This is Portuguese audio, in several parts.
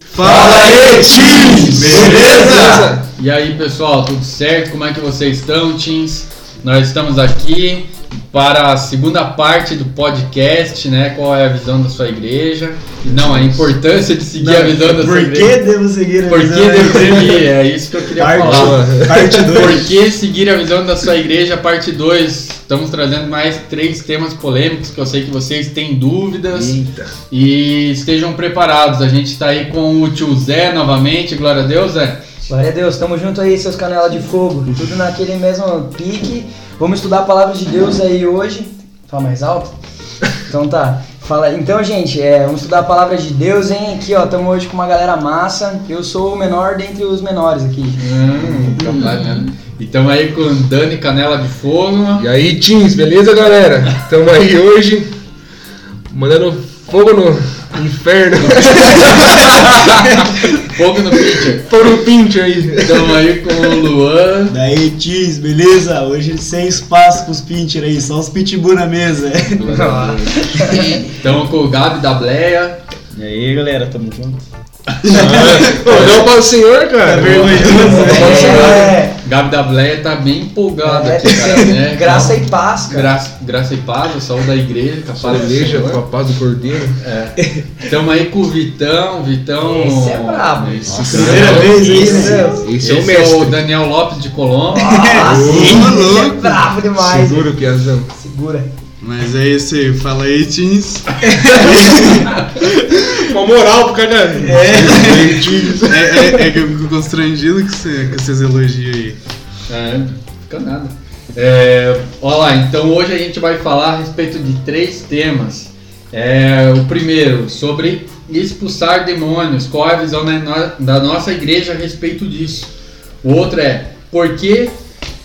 Fala aí, Teams! Beleza? E aí pessoal, tudo certo? Como é que vocês estão, Teams? Nós estamos aqui para a segunda parte do podcast, né? Qual é a visão da sua igreja? Não, a importância de seguir a visão da sua Por igreja. que devo seguir a Por que visão? devo seguir? É isso que eu queria Parte, falar. parte 2. Por que seguir a visão da sua igreja, parte 2? Estamos trazendo mais três temas polêmicos que eu sei que vocês têm dúvidas. Eita. E estejam preparados. A gente está aí com o tio Zé novamente. Glória a Deus, Zé. Glória a Deus, tamo junto aí, seus canelas de fogo. Tudo naquele mesmo pique. Vamos estudar a palavra de Deus aí hoje. Fala mais alto? Então tá. Fala, então, gente, é, vamos estudar a palavra de Deus, hein? Aqui, ó, estamos hoje com uma galera massa. Eu sou o menor dentre os menores aqui. Hum, capaz, né? E estamos aí com Dani Canela de Fogo. E aí, Teams, beleza, galera? Estamos aí hoje mandando fogo no inferno. Fogo no pitcher. fogo no pincher aí. Estamos aí com o Luan. Daí, Tis, beleza? Hoje sem espaço pros pincher aí, só os pitbull na mesa. Estamos com o Gabi da Bleia. E aí, galera, tamo junto. Não para o senhor, cara. Tá vergonhoso, É, Gabi da Bleia tá bem empolgado é, aqui, cara, né? graça e paz, cara. Graça, graça e paz, o saúde da igreja, com a paz do Igreja com a paz do cordeiro. Estamos aí com o Vitão, Vitão. Esse é brabo. Esse Nossa, primeira é- vez aí, esse- né? Esse, Esse é o é o mestre. Daniel Lopes de Colombo. Ô, esse é brabo demais. Segura o piazão. Segura. Mas é isso aí, fala aí, Teams. Uma moral pro cara. É. Teams. É, é- é que eu fico constrangido com, você, com esses elogios aí. É, fica nada. É, olha lá, então hoje a gente vai falar a respeito de três temas. É, o primeiro, sobre expulsar demônios. Qual é a visão da nossa igreja a respeito disso? O outro é, por que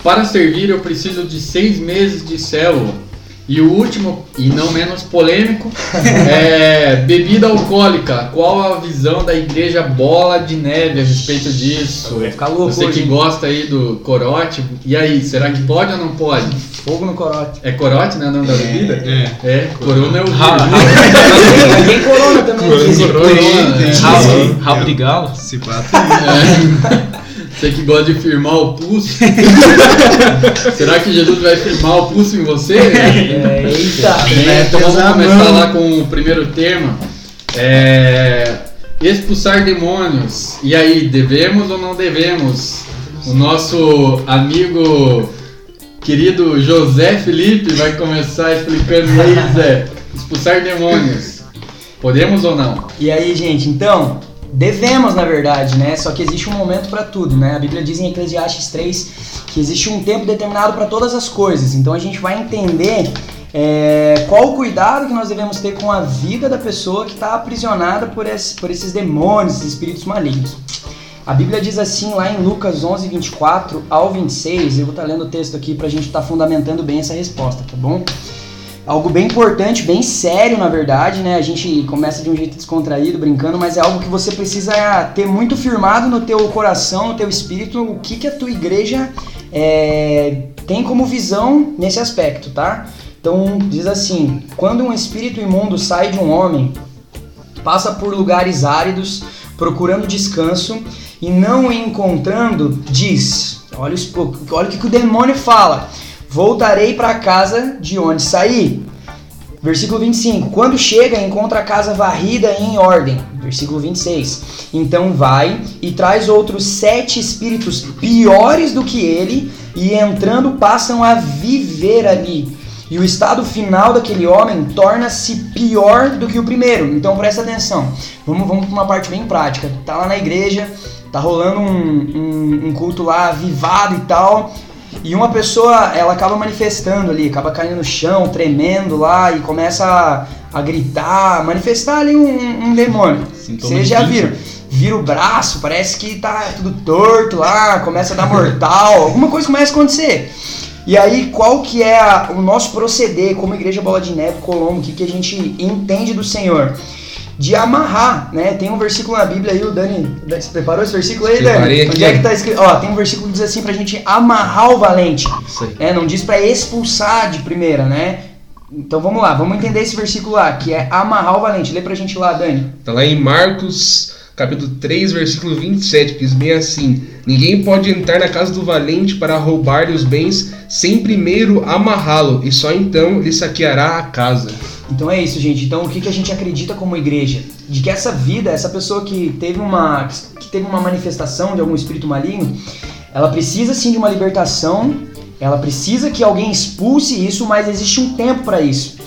para servir eu preciso de seis meses de célula? E o último, e não menos polêmico, é bebida alcoólica. Qual a visão da igreja Bola de Neve a respeito disso? Vai ficar louco Você hoje, que hein? gosta aí do corote, e aí, será que pode ou não pode? Fogo no corote. É corote, né? Não da bebida? É. É, corona é o Tem- Tem corona também. Corona, corona. Corona, Tem é. rabo- Rabo de galo? Se pá, É. Você que gosta de firmar o pulso. será que Jesus vai firmar o pulso em você? É, eita. É, então vamos começar lá com o primeiro tema. É, expulsar demônios. E aí, devemos ou não devemos? O nosso amigo querido José Felipe vai começar explicando aí, Zé. Expulsar demônios. Podemos ou não? E aí, gente, então, devemos, na verdade, né? Só que existe um momento para tudo, né? A Bíblia diz em Eclesiastes 3 que existe um tempo determinado para todas as coisas. Então a gente vai entender é, qual o cuidado que nós devemos ter com a vida da pessoa que está aprisionada por, esse- por esses demônios, esses espíritos malignos. A Bíblia diz assim lá em Lucas 11, 24 ao 26, eu vou estar lendo o texto aqui para a gente estar fundamentando bem essa resposta, tá bom? Algo bem importante, bem sério na verdade, né? A gente começa de um jeito descontraído, brincando, mas é algo que você precisa ter muito firmado no teu coração, no teu espírito, o que, que a tua igreja é, tem como visão nesse aspecto, tá? Então diz assim: quando um espírito imundo sai de um homem, passa por lugares áridos, procurando descanso e não encontrando, diz: olha, olha o que, que o demônio fala. Voltarei para a casa de onde saí. Versículo 25. Quando chega, encontra a casa varrida e em ordem. Versículo 26. Então vai e traz outros sete espíritos piores do que ele, e entrando passam a viver ali. E o estado final daquele homem torna-se pior do que o primeiro. Então presta atenção. Vamos, vamos para uma parte bem prática. Tá lá na igreja, tá rolando um, um- um culto lá avivado e tal. E uma pessoa, ela acaba manifestando ali, acaba caindo no chão, tremendo lá e começa a, a gritar, manifestar ali um, um- demônio. Sintoma Vocês já viram? Vira o braço, parece que tá tudo torto lá, começa a dar mortal, alguma coisa começa a acontecer. E aí, qual que é a- o nosso proceder como Igreja Bola de Neve, Colombo, o que, que a gente entende do Senhor? De amarrar, né? Tem um versículo na Bíblia aí, o Dani, você preparou esse versículo aí, Preparei Dani? aqui. Onde é que tá escrito? Ó, tem um versículo que diz assim pra gente amarrar o valente. Isso aí. É, não diz pra expulsar de primeira, né? Então vamos lá, vamos entender esse versículo lá, que é amarrar o valente. Lê pra gente lá, Dani. Tá lá em Marcos, capítulo 3, versículo 27, que diz bem assim: Ninguém pode entrar na casa do valente para roubar-lhe os bens sem primeiro amarrá-lo, e só então lhe saqueará a casa. Então é isso, gente. Então o que, que a gente acredita como igreja? De que essa vida, essa pessoa que teve uma que teve uma manifestação de algum espírito maligno, ela precisa sim de uma libertação, ela precisa que alguém expulse isso, mas existe um tempo para isso.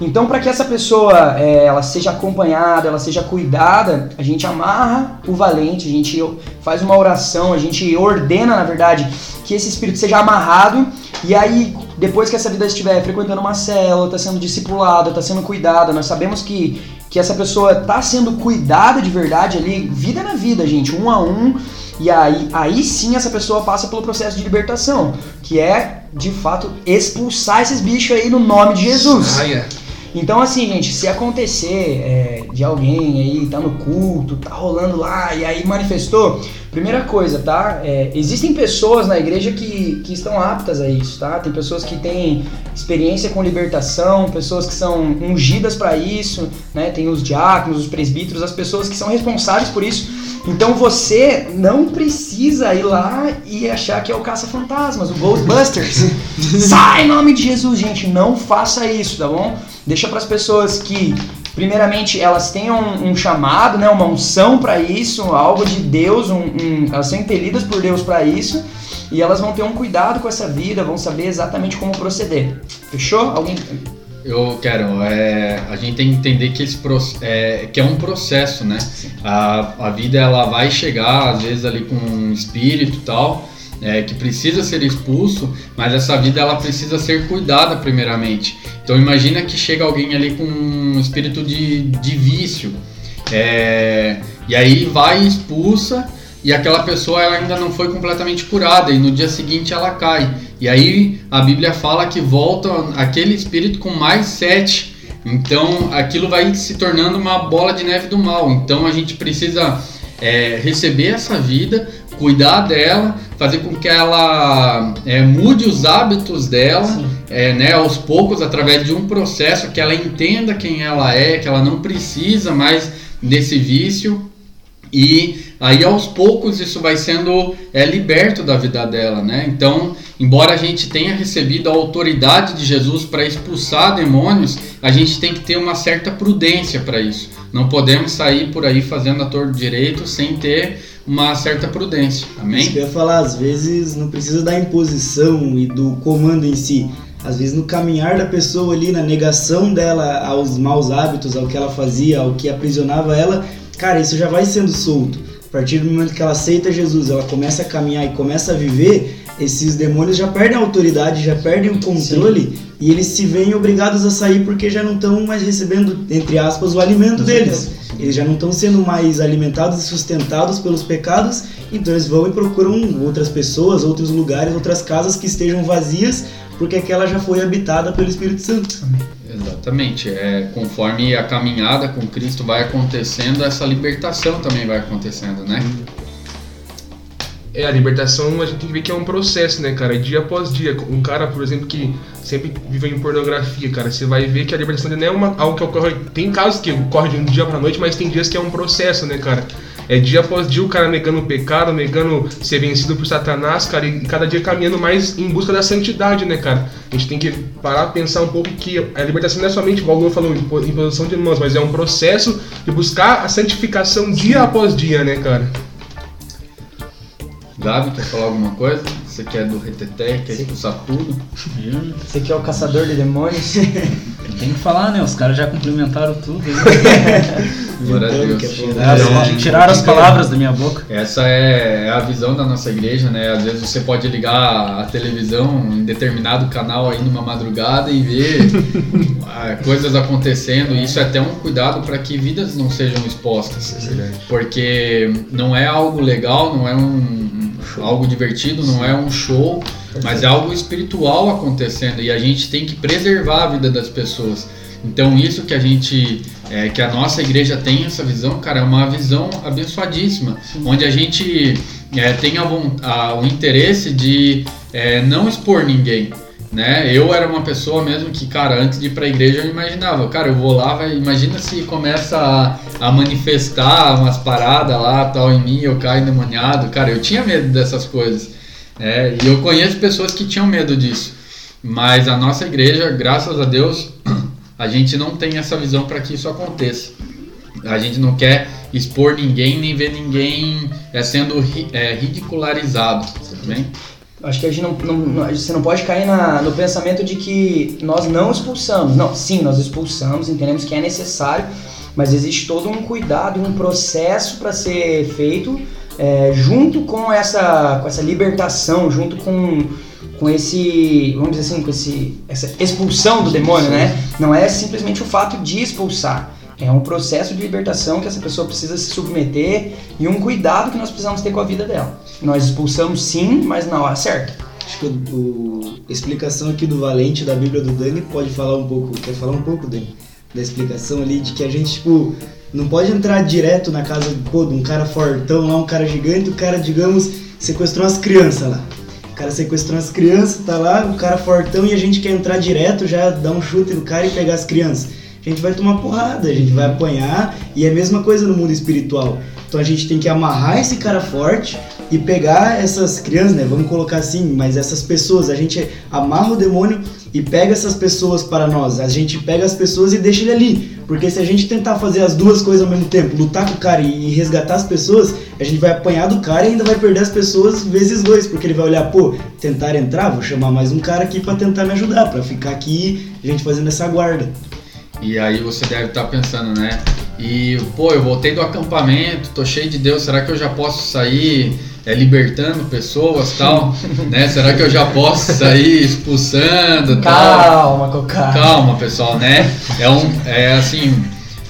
Então, para que essa pessoa é, ela seja acompanhada, ela seja cuidada, a gente amarra o valente, a gente faz uma oração, a gente ordena, na verdade, que esse espírito seja amarrado. E aí, depois que essa vida estiver frequentando uma célula, está sendo discipulada, está sendo cuidada, nós sabemos que, que essa pessoa está sendo cuidada de verdade ali, vida na vida, gente, um a um. E aí, aí sim essa pessoa passa pelo processo de libertação, que é, de fato, expulsar esses bichos aí no nome de Jesus. Saia. Então, assim, gente, se acontecer é, de alguém aí, tá no culto, tá rolando lá e aí manifestou, primeira coisa, tá? É, existem pessoas na igreja que, que estão aptas a isso, tá? Tem pessoas que têm experiência com libertação, pessoas que são ungidas para isso, né? Tem os diáconos, os presbíteros, as pessoas que são responsáveis por isso. Então você não precisa ir lá e achar que é o caça-fantasmas, o Ghostbusters. Sai em nome de Jesus, gente, não faça isso, tá bom? Deixa para as pessoas que, primeiramente, elas tenham um, um chamado, né, uma unção para isso, algo de Deus, um, um, elas são impelidas por Deus para isso, e elas vão ter um cuidado com essa vida, vão saber exatamente como proceder. Fechou? Alguém? Eu quero, é, a gente tem que entender que, esse, é, que é um processo, né? A, a vida ela vai chegar, às vezes, ali com um espírito e tal, é, que precisa ser expulso, mas essa vida ela precisa ser cuidada primeiramente. Então imagina que chega alguém ali com um espírito de, de vício, é, e aí vai expulsa, e aquela pessoa ela ainda não foi completamente curada, e no dia seguinte ela cai. E aí a Bíblia fala que volta aquele espírito com mais sete. Então aquilo vai se tornando uma bola de neve do mal. Então a gente precisa é, receber essa vida, cuidar dela, fazer com que ela é, mude os hábitos dela, é, né, aos poucos, através de um processo que ela entenda quem ela é, que ela não precisa mais desse vício. E aí aos poucos isso vai sendo é, liberto da vida dela, né? Então, embora a gente tenha recebido a autoridade de Jesus para expulsar demônios, a gente tem que ter uma certa prudência para isso. Não podemos sair por aí fazendo a torto direito sem ter uma certa prudência. Isso Amém? que eu ia falar, às vezes não precisa da imposição e do comando em si. Às vezes no caminhar da pessoa ali, na negação dela aos maus hábitos, ao que ela fazia, ao que aprisionava ela, cara, isso já vai sendo solto. A partir do momento que ela aceita Jesus, ela começa a caminhar e começa a viver, esses demônios já perdem a autoridade, já perdem o controle e eles se veem obrigados a sair porque já não estão mais recebendo, entre aspas, o alimento deles. Eles já não estão sendo mais alimentados e sustentados pelos pecados, então eles vão e procuram outras pessoas, outros lugares, outras casas que estejam vazias, porque aquela já foi habitada pelo Espírito Santo. Exatamente. É, conforme a caminhada com Cristo vai acontecendo, essa libertação também vai acontecendo, né? É, a libertação a gente tem que ver que é um processo, né, cara? Dia após dia. Um cara, por exemplo, que sempre vive em pornografia, cara, você vai ver que a libertação não é uma, algo que ocorre. Tem casos que ocorre de um dia pra noite, mas tem dias que é um processo, né, cara? É dia após dia o cara negando o pecado, negando ser vencido por Satanás, cara, e cada dia caminhando mais em busca da santidade, né, cara? A gente tem que parar pensar um pouco que a libertação não é somente, igual o Luan falou, impo- imposição de mãos, mas é um processo de buscar a santificação dia após dia, né, cara? Gabi, quer falar alguma coisa? Você quer do reteté, quer expulsar tudo? Você que é o caçador de demônios. tenho que falar, né? Os caras já cumprimentaram tudo. aí. Glória a Inventando Deus. que é Tiraram, É, tiraram as palavras da minha boca. Essa é a visão da nossa igreja, né? Às vezes você pode ligar a televisão em determinado canal aí numa madrugada e ver ah, coisas acontecendo. Isso é até um cuidado para que vidas não sejam expostas. Porque não é algo legal, não é um, algo divertido, não é um show, mas é algo espiritual acontecendo e a gente tem que preservar a vida das pessoas. Então isso que a gente, é, que a nossa igreja tem essa visão, cara, é uma visão abençoadíssima, onde a gente é, tem a, a- o interesse de é, não expor ninguém. Né? Eu era uma pessoa mesmo que, cara, antes de ir pra igreja eu imaginava, cara, eu vou lá, vai, imagina se começa a, a manifestar umas paradas lá, tal, em mim, eu caio endemoniado, cara, eu tinha medo dessas coisas, é, e eu conheço pessoas que tinham medo disso, mas a nossa igreja, graças a Deus, a gente não tem essa visão para que isso aconteça. A gente não quer expor ninguém, nem ver ninguém é, sendo ri- é, ridicularizado, bem? Acho que a gente não- não- você não pode cair na- no pensamento de que nós não expulsamos. Não, sim, nós expulsamos, entendemos que é necessário, mas existe todo um cuidado e um processo para ser feito é, junto com essa, com essa libertação, junto com, com esse, vamos dizer assim, com esse, essa expulsão do demônio, né? Não é simplesmente o fato de expulsar. É um processo de libertação que essa pessoa precisa se submeter e um cuidado que nós precisamos ter com a vida dela. Nós expulsamos sim, mas na hora certa. Acho que o, o- a explicação aqui do Valente da Bíblia do Dani pode falar um pouco, quer falar um pouco, Dani? Da explicação ali de que a gente, tipo, não pode entrar direto na casa pô, de um cara fortão lá, um cara gigante, o cara, digamos, sequestrou umas crianças lá. O cara sequestrou umas crianças, tá lá, o cara fortão e a gente quer entrar direto, já dar um chute no cara e pegar as crianças. A gente vai tomar porrada, a gente vai apanhar e é a mesma coisa no mundo espiritual. Então a gente tem que amarrar esse cara forte e pegar essas crianças, né? Vamos colocar assim, mas essas pessoas, a gente amarra o demônio e pega essas pessoas para nós. A gente pega as pessoas e deixa ele ali. Porque se a gente tentar fazer as duas coisas ao mesmo tempo, lutar com o cara e resgatar as pessoas, a gente vai apanhar do cara e ainda vai perder as pessoas vezes dois. Porque ele vai olhar, pô, tentar entrar, vou chamar mais um cara aqui para tentar me ajudar, para ficar aqui, a gente fazendo essa guarda. E aí você deve estar pensando, né? E, pô, eu voltei do acampamento, tô cheio de Deus, será que eu já posso sair é, libertando pessoas tal? né? Será que eu já posso sair expulsando tal? Calma. Calma, pessoal, né? É um, é assim,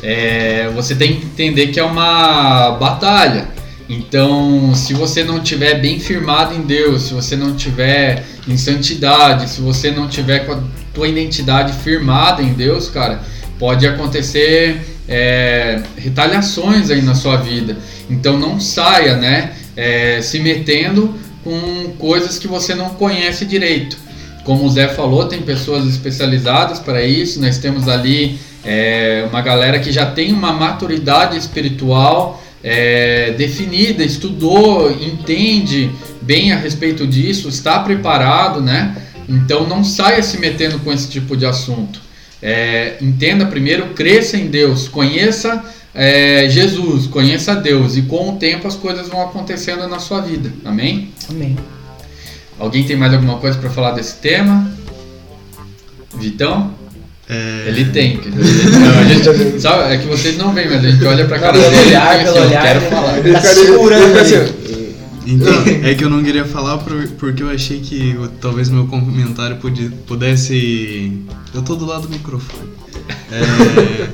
é, você tem que entender que é uma batalha. Então, se você não tiver bem firmado em Deus, se você não tiver em santidade, se você não tiver com a tua identidade firmada em Deus, cara, pode acontecer é, retaliações aí na sua vida. Então, não saia, né? É, se metendo com coisas que você não conhece direito. Como o Zé falou, tem pessoas especializadas para isso. Nós temos ali é, uma galera que já tem uma maturidade espiritual é, definida, estudou, entende bem a respeito disso, está preparado, né? Então não saia se metendo com esse tipo de assunto. É, entenda primeiro, cresça em Deus, conheça é, Jesus, conheça Deus e com o tempo as coisas vão acontecendo na sua vida. Amém? Amém. Alguém tem mais alguma coisa para falar desse tema? Vitão? É, Ele tem. não, a gente- sabe, é que vocês não veem, mas a gente olha pra cara dele olhar, e assim, eu olhar, quero falar. ele tá segurando ali. Então, é que eu não queria falar por- porque eu achei que talvez meu comentário pudesse. Eu tô do lado do microfone. É,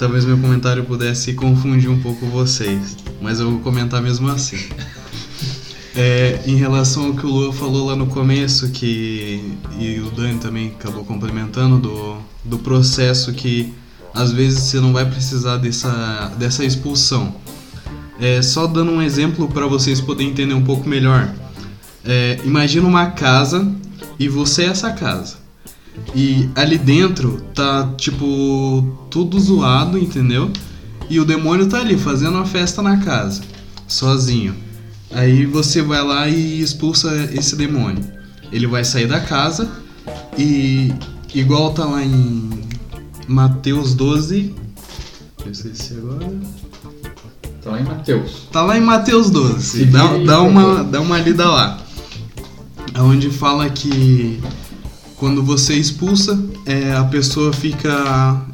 talvez meu comentário pudesse confundir um pouco vocês, mas eu vou comentar mesmo assim. É, em relação ao que o Lua falou lá no começo, que e o Dani também acabou complementando do, do processo que às vezes você não vai precisar dessa, dessa expulsão. É, só dando um exemplo para vocês poderem entender um pouco melhor. É, imagina uma casa e você é essa casa. E ali dentro tá tipo tudo zoado, entendeu? E o demônio tá ali fazendo uma festa na casa, sozinho. Aí você vai lá e expulsa esse demônio. Ele vai sair da casa e igual tá lá em Mateus 12, eu esqueci agora. Então aí, Matheus. Tá lá em Mateus 12. Se Dá, dá, uma, dá uma lida lá. Onde fala que quando você expulsa, é, a pessoa fica.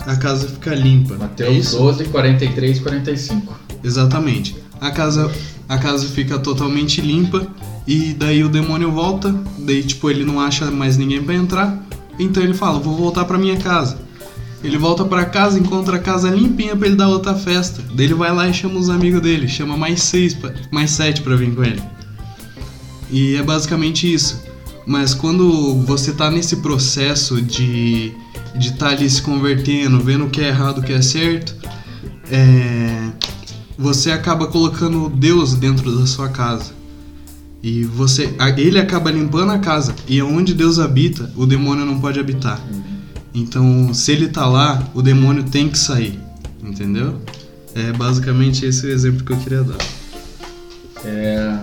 a casa fica limpa. É Mateus isso? 12, 43, 45. Exatamente. A casa, a casa fica totalmente limpa e daí o demônio volta, daí tipo ele não acha mais ninguém pra entrar, então ele fala, vou voltar pra minha casa. Ele volta pra casa, encontra a casa limpinha pra ele dar outra festa. Daí ele vai lá e chama os amigos dele, chama mais seis, pra- mais sete pra vir com ele. E é basicamente isso. Mas quando você tá nesse processo de de estar ali se convertendo, vendo o que é errado, o que é certo, é, você acaba colocando Deus dentro da sua casa. E você, ele acaba limpando a casa. E onde Deus habita, o demônio não pode habitar. Então, se ele tá lá, o demônio tem que sair. Entendeu? É basicamente esse o exemplo que eu queria dar. É,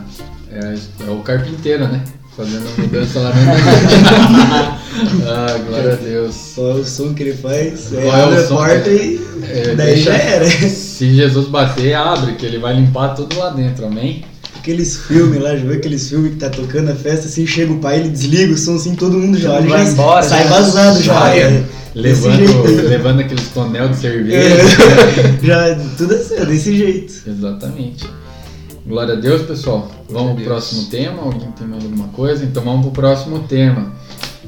é, é o carpinteiro, né? Fazendo a mudança lá dentro. ah, glória a Deus. Só o som que ele faz, é, Qual é o abre a som? porta e É, daí deixa- já era. Se Jesus bater, abre, que ele vai limpar tudo lá dentro, amém? Aqueles filmes lá, já viu aqueles filmes que tá tocando a festa, assim, chega o pai, ele desliga o som, assim, todo mundo já olha, Vai já embora, sai já vazado já. sai, é. Desse Levando, levando aqueles tonel de cerveja. É, já, tudo assim, é desse jeito. Exatamente. Glória a Deus, pessoal. Vamos pro próximo tema. Alguém tem mais alguma coisa? Então vamos pro próximo tema.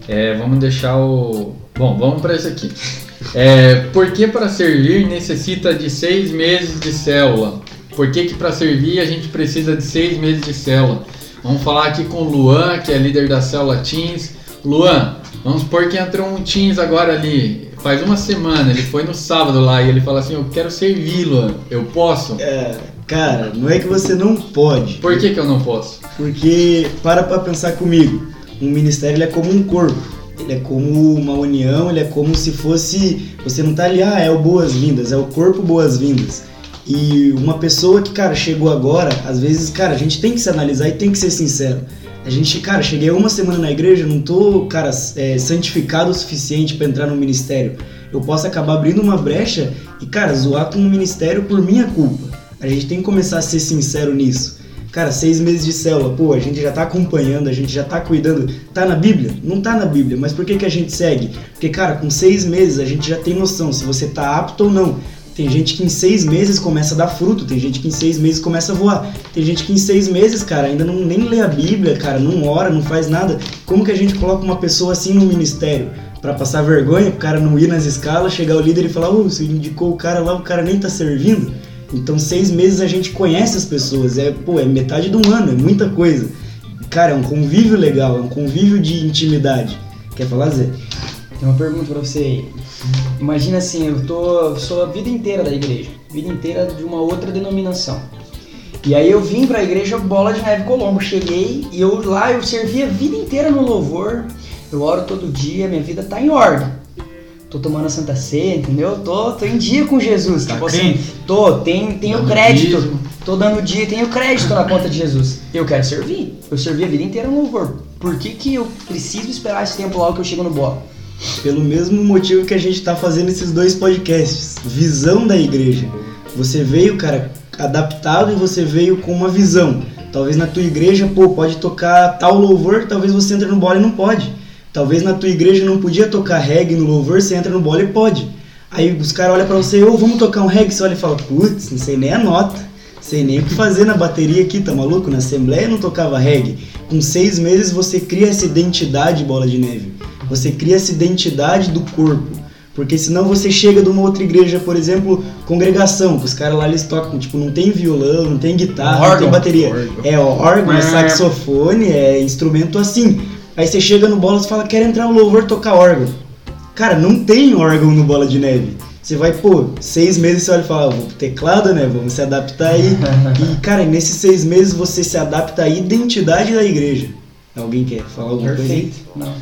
É, vamos deixar o. Bom, vamos para esse aqui. É, por que para servir necessita de seis meses de célula? Por que, que para servir a gente precisa de seis meses de célula? Vamos falar aqui com o Luan, que é líder da célula Teams. Luan, vamos supor que entrou um Teams agora ali. Faz uma semana, ele foi no sábado lá e ele fala assim: Eu quero servir, Luan. Eu posso? É, cara, não é que você não pode. Por que, que eu não posso? Porque, para pra pensar comigo, um ministério é como um corpo. Ele é como uma união, ele é como se fosse. Você não tá ali, ah, é o boas-vindas, é o corpo boas-vindas. E uma pessoa que, cara, chegou agora, às vezes, cara, a gente tem que se analisar e tem que ser sincero. A gente, cara, cheguei uma semana na igreja, não tô, cara, é, santificado o suficiente para entrar no ministério. Eu posso acabar abrindo uma brecha e, cara, zoar com o ministério por minha culpa. A gente tem que começar a ser sincero nisso. Cara, seis meses de célula, pô, a gente já tá acompanhando, a gente já tá cuidando. Tá na Bíblia? Não tá na Bíblia, mas por que, que a gente segue? Porque, cara, com seis meses a gente já tem noção se você tá apto ou não. Tem gente que em seis meses começa a dar fruto, tem gente que em seis meses começa a voar. Tem gente que em seis meses, cara, ainda não nem lê a Bíblia, cara, não ora, não faz nada. Como que a gente coloca uma pessoa assim no ministério? Pra passar vergonha, pro cara não ir nas escalas, chegar o líder e falar, ô, você indicou o cara lá, o cara nem tá servindo. Então, seis meses a gente conhece as pessoas, é, pô, é metade de um ano, é muita coisa. Cara, é um convívio legal, é um convívio de intimidade. Quer falar, Zé? Tem uma pergunta pra você aí. Imagina assim, eu tô, sou a vida inteira da igreja, vida inteira de uma outra denominação. E aí eu vim pra igreja Bola de Neve Colombo, cheguei e eu lá eu servi a vida inteira no louvor. Eu oro todo dia, minha vida tá em ordem. Tô tomando a Santa Ceia, entendeu? Tô, tô em dia com Jesus. Tá tipo assim, tô, tenho, tenho Dando crédito. dízimo. Tô dando dia, tenho crédito na conta de Jesus. Eu quero servir. Eu servi a vida inteira no louvor. Por que, que eu preciso esperar esse tempo logo que eu chego no bola? Pelo mesmo motivo que a gente tá fazendo esses dois podcasts. Visão da igreja. Você veio, cara, adaptado e você veio com uma visão. Talvez na tua igreja, pô, pode tocar tal louvor, talvez você entre no bola e não pode. Talvez na tua igreja não podia tocar reggae no louvor, você entra no bola e pode. Aí os caras olham pra você, ô, vamos tocar um reggae, você olha e fala, putz, não sei nem a nota. Sei nem o que fazer na bateria aqui, tá maluco? Na Assembleia não tocava reggae. Com seis meses você cria essa identidade, bola de neve. Você cria essa identidade do corpo. Porque senão você chega de uma outra igreja, por exemplo, congregação, que os caras lá eles tocam, tipo, não tem violão, não tem guitarra, não tem Órgão. bateria. Órgão. É órgão, é saxofone, é instrumento assim. Aí você chega no bola e fala, quero entrar no louvor tocar órgão. Cara, não tem órgão no bola de neve. Você vai, pô, seis meses você olha e fala, ah, vou pro teclado, né? Vamos se adaptar aí. e, cara, nesses seis meses você se adapta à identidade da igreja. Alguém quer falar alguma coisa aí? Perfeito. Não.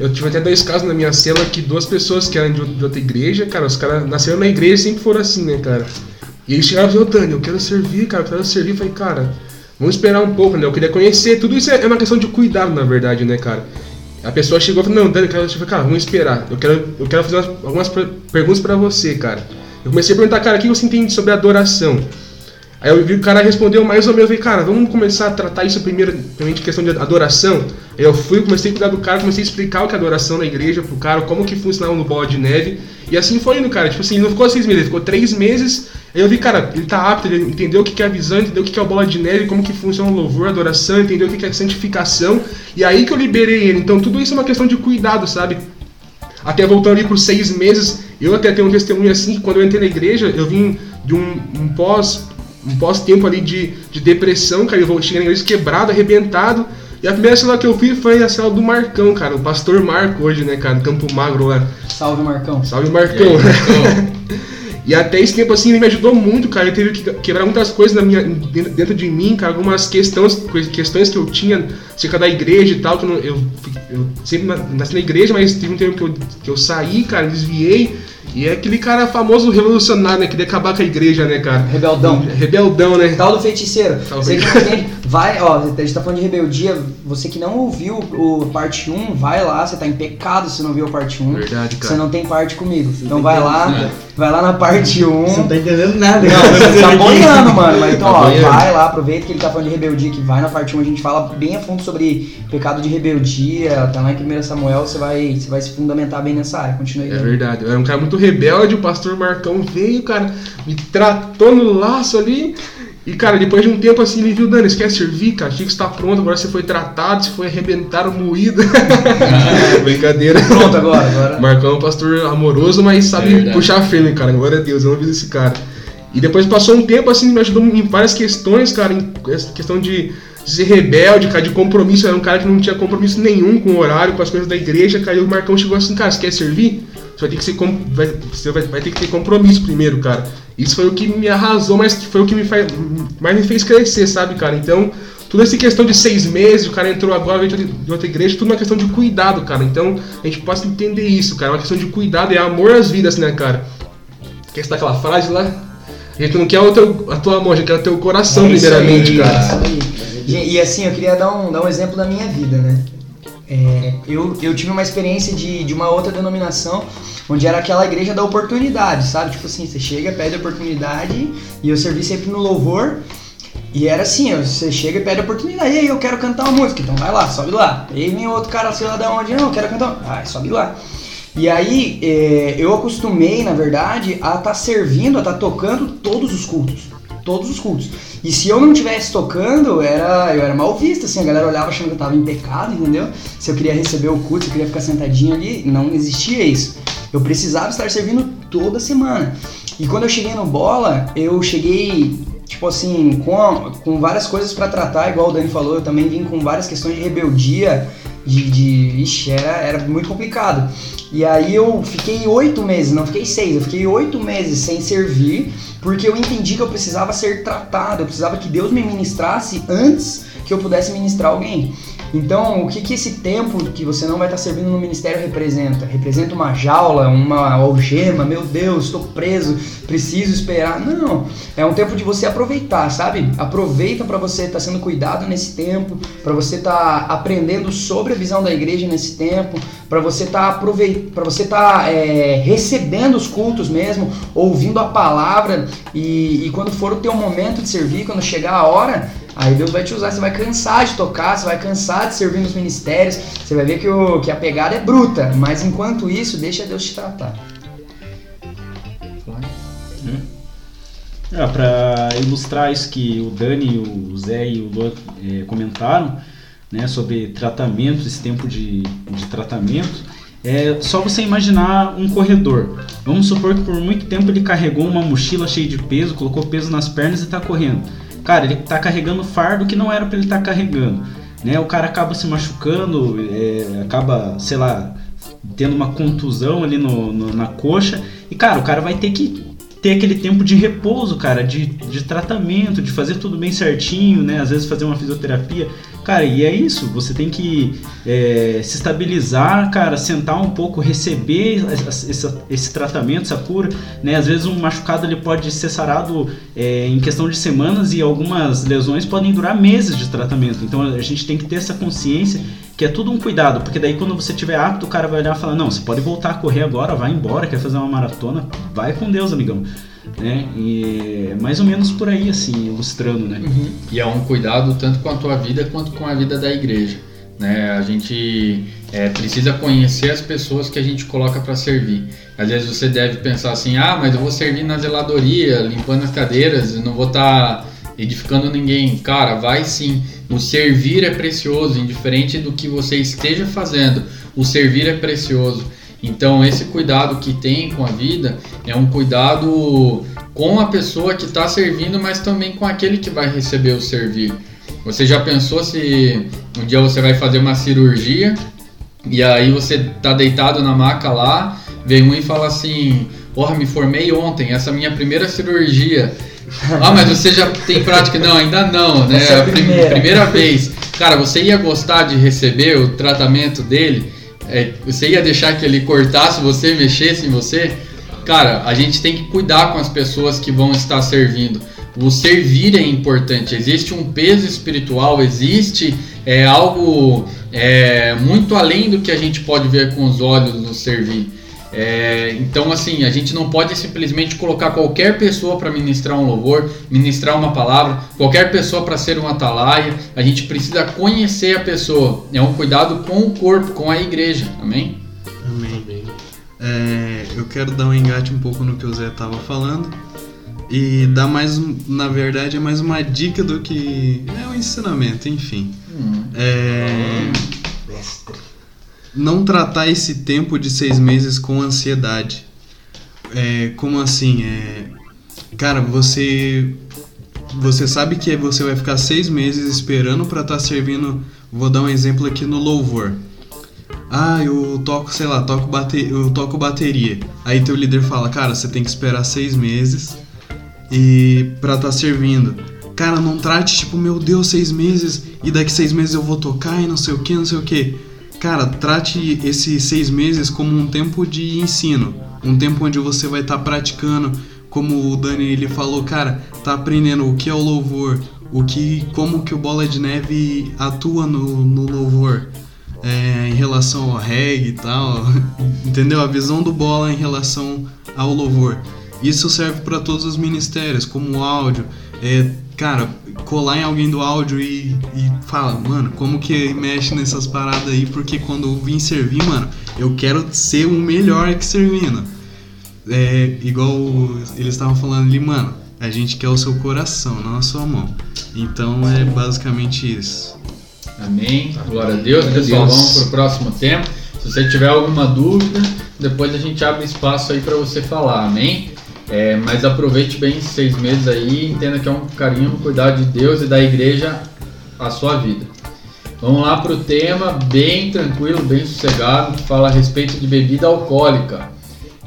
Eu tive até dois casos na minha cela que duas pessoas que eram de de outra igreja, cara, os caras nasceram na igreja e sempre foram assim, né, cara? E eles chegaram e falaram, Dani, eu quero servir, cara, eu quero servir. Eu falei, cara, vamos esperar um pouco, né? Eu queria conhecer. Tudo isso é uma questão de cuidado, na verdade, né, cara? A pessoa chegou e falou, não, Dani, quero, eu cara, vamos esperar. Eu quero, eu quero fazer umas- algumas per- perguntas pra você, cara. Eu comecei a perguntar, cara, o que você entende sobre adoração? Aí eu vi o cara respondeu mais ou menos, eu falei, cara, vamos começar a tratar isso primeiro, primeiramente questão de adoração. Aí eu fui, comecei a cuidar do cara, comecei a explicar o que é adoração na igreja pro cara, como que funcionava no bola de neve. E assim foi indo, cara. Tipo assim, não ficou seis meses, ficou três meses. Aí eu vi, cara, ele tá apto, ele entendeu o que é a visão, entendeu o que é o bola de neve, como que funciona o louvor, a adoração, entendeu o que é santificação. E aí que eu liberei ele. Então tudo isso é uma questão de cuidado, sabe? Até voltando ali por seis meses, eu até tenho um testemunho assim, que quando eu entrei na igreja, eu vim de um, um pós um pós-tempo ali de, de depressão, cara. Eu chegar na igreja quebrado, arrebentado. E a primeira célula que eu fiz foi a célula do Marcão, cara. O pastor Marco hoje, né, cara? Campo Magro lá. Salve, Marcão. Salve, Marcão. E até esse tempo assim ele me ajudou muito, cara. Ele teve que quebrar muitas coisas na minha, dentro de mim, cara. Algumas questões, questões que eu tinha acerca da igreja e tal. Que eu, não- eu, eu sempre na- nasci na igreja, mas teve um tempo que eu, que eu saí, cara, desviei. E é aquele cara famoso revolucionário, né? Que queria acabar com a igreja, né, cara? Rebeldão. Rebeldão, né? Tal do feiticeiro. Tal Você feiticeiro. Vai, ó, a gente tá falando de rebeldia. Você que não ouviu o parte 1, vai lá, você tá em pecado se não viu a parte 1. Verdade, Você cara. não tem parte comigo. Então tem vai lá, né? vai lá na parte 1. Você não tá entendendo nada. Não, cara. você tá boiando, mano. Mas então, Tá ó, vai lá, aproveita que ele tá falando de rebeldia, que vai na parte 1, a gente fala bem a fundo sobre pecado de rebeldia, tá lá em 1 Samuel, você vai, você vai se fundamentar bem nessa área. Continua aí. É Dani. verdade, eu era um cara muito rebelde, o pastor Marcão veio, cara, me tratou no laço ali. E, cara, depois de um tempo assim, ele viu, Dani, você quer servir, cara? Achei que você tá pronto, agora você foi tratado, você foi arrebentado, moído. Brincadeira. Pronto agora, agora. Marcão é um pastor amoroso, mas sabe verdade. puxar firme, cara. Glória a Deus, eu não vi esse cara. E depois passou um tempo assim, me ajudou em várias questões, cara. Em questão de ser rebelde, cara, de compromisso. Era um cara que não tinha compromisso nenhum com o horário, com as coisas da igreja, cara. E o Marcão chegou assim, cara, você quer servir? Você vai ter que ser com- vai, você vai, vai ter que ter compromisso primeiro, cara. Isso foi o que me arrasou, mas foi o que me faz, mais me fez crescer, sabe, cara? Então, toda essa questão de seis meses, o cara entrou agora veio de outra igreja, tudo uma questão de cuidado, cara. Então, a gente pode entender isso, cara. É uma questão de cuidado, é amor às vidas, né, cara? Quer citar aquela frase lá? A gente não quer o teu, a tua mão, a gente quer o teu coração, É primeiramente, aí, cara. Gente, E assim, eu queria dar um, dar um exemplo da minha vida, né? É, eu, eu tive uma experiência de, de uma outra denominação, onde era aquela igreja da oportunidade, sabe? Tipo assim, você chega, pede oportunidade, e eu servi sempre no louvor, e era assim, você chega e pede oportunidade, e aí eu quero cantar uma música, então vai lá, sobe lá. E aí vem outro cara, sei lá da onde, não, eu quero cantar, ah, sobe lá. E aí, é, eu acostumei, na verdade, a estar servindo, a estar tocando todos os cultos. Todos os cultos. E se eu não estivesse tocando, era, eu era mal visto, assim, a galera olhava achando que eu tava em pecado, entendeu? Se eu queria receber o culto, se eu queria ficar sentadinho ali, não existia isso. Eu precisava estar servindo toda semana. E quando eu cheguei no bola, eu cheguei, tipo assim, com, com várias coisas pra tratar, igual o Dani falou, eu também vim com várias questões de rebeldia, de. de ixi, era, era muito complicado. E aí eu fiquei oito meses, não fiquei seis, eu fiquei oito meses sem servir, porque eu entendi que eu precisava ser tratado, eu precisava que Deus me ministrasse antes que eu pudesse ministrar alguém. Então, o que, que esse tempo que você não vai estar servindo no ministério representa? Representa uma jaula, uma algema, meu Deus, estou preso, preciso esperar. Não, é um tempo de você aproveitar, sabe? Aproveita para você estar sendo cuidado nesse tempo, para você estar aprendendo sobre a visão da igreja nesse tempo, para você estar aproveitando, para você estar é, recebendo os cultos mesmo, ouvindo a palavra e, e quando for o teu momento de servir, quando chegar a hora, Aí Deus vai te usar, você vai cansar de tocar, você vai cansar de servir nos ministérios, você vai ver que, o, que a pegada é bruta, mas enquanto isso, deixa Deus te tratar. É, para ilustrar isso que o Dani, o Zé e o Luan eh, comentaram, né, sobre tratamento, esse tempo de, de tratamento, é só você imaginar um corredor. Vamos supor que por muito tempo ele carregou uma mochila cheia de peso, colocou peso nas pernas e está correndo. Cara, ele está carregando fardo que não era para ele estar carregando. Né? O cara acaba se machucando, é, acaba, sei lá, tendo uma contusão ali no, no- na coxa. E, cara, o cara vai ter que ter aquele tempo de repouso, cara, de, de tratamento, de fazer tudo bem certinho, né? Às vezes fazer uma fisioterapia. Cara, e é isso, você tem que é, se estabilizar, cara, sentar um pouco, receber essa- esse tratamento, essa cura, né? Às vezes um machucado ele pode ser sarado é, em questão de semanas e algumas lesões podem durar meses de tratamento. Então a gente tem que ter essa consciência que é tudo um cuidado, porque daí quando você tiver apto, o cara vai olhar e falar, não, você pode voltar a correr agora, vai embora, quer fazer uma maratona, vai com Deus, amigão. Né? E é mais ou menos por aí, assim, ilustrando, né? E é um cuidado tanto com a tua vida quanto com a vida da igreja. Né? A gente é, precisa conhecer as pessoas que a gente coloca para servir. Às vezes você deve pensar assim: ah, mas eu vou servir na zeladoria, limpando as cadeiras, eu não vou estar edificando ninguém. Cara, vai sim. O servir é precioso, indiferente do que você esteja fazendo. O servir é precioso. Então, esse cuidado que tem com a vida é um cuidado com a pessoa que está servindo, mas também com aquele que vai receber o servir. Você já pensou se um dia você vai fazer uma cirurgia e aí você tá deitado na maca lá, vem um e fala assim: Porra, me formei ontem, essa é a minha primeira cirurgia. Ah, mas você já tem prática? Não, ainda não, né? É a a prim- primeira. primeira vez. Cara, você ia gostar de receber o tratamento dele? É, você ia deixar que ele cortasse você, mexesse em você? Cara, a gente tem que cuidar com as pessoas que vão estar servindo. O servir é importante. Existe um peso espiritual, existe é, algo é, muito além do que a gente pode ver com os olhos no servir. É, então, assim, a gente não pode simplesmente colocar qualquer pessoa para ministrar um louvor, ministrar uma palavra, qualquer pessoa para ser um atalaia. A gente precisa conhecer a pessoa. É um cuidado com o corpo, com a igreja. Amém? Amém. É, eu quero dar um engate um pouco no que o Zé tava falando e dar mais, um- na verdade, é mais uma dica do que é um ensinamento, enfim. É, não tratar esse tempo de seis meses com ansiedade. É, como assim? É, cara, você você sabe que você vai ficar seis meses esperando para estar servindo. Vou dar um exemplo aqui no louvor. Ah, eu toco, sei lá, toco bate, eu toco bateria. Aí teu líder fala, cara, você tem que esperar seis meses e pra tá servindo. Cara, não trate tipo, meu Deus, seis meses e daqui seis meses eu vou tocar e não sei o que, não sei o que. Cara, trate esses seis meses como um tempo de ensino, um tempo onde você vai estar praticando, como o Dani ele falou, cara, tá aprendendo o que é o louvor, o que, como que o Bola de Neve atua no, no louvor é, em relação ao reggae e tal, entendeu? A visão do bola em relação ao louvor. Isso serve para todos os ministérios, como o áudio. É, cara, colar em alguém do áudio e, e fala, mano, como que mexe nessas paradas aí, porque quando eu vim servir, mano, eu quero ser o melhor que servindo. É, igual eles estavam falando ali, mano, a gente quer o seu coração, não a sua mão. Então é basicamente isso. Amém. Glória a Deus. Pessoal, Deus. vamos pro próximo tempo. Se você tiver alguma dúvida, depois a gente abre espaço aí para você falar. Amém. É, mas aproveite bem esses seis meses aí e entenda que é um carinho no cuidar de Deus e da igreja a sua vida. Vamos lá pro tema bem tranquilo, bem sossegado, que fala a respeito de bebida alcoólica.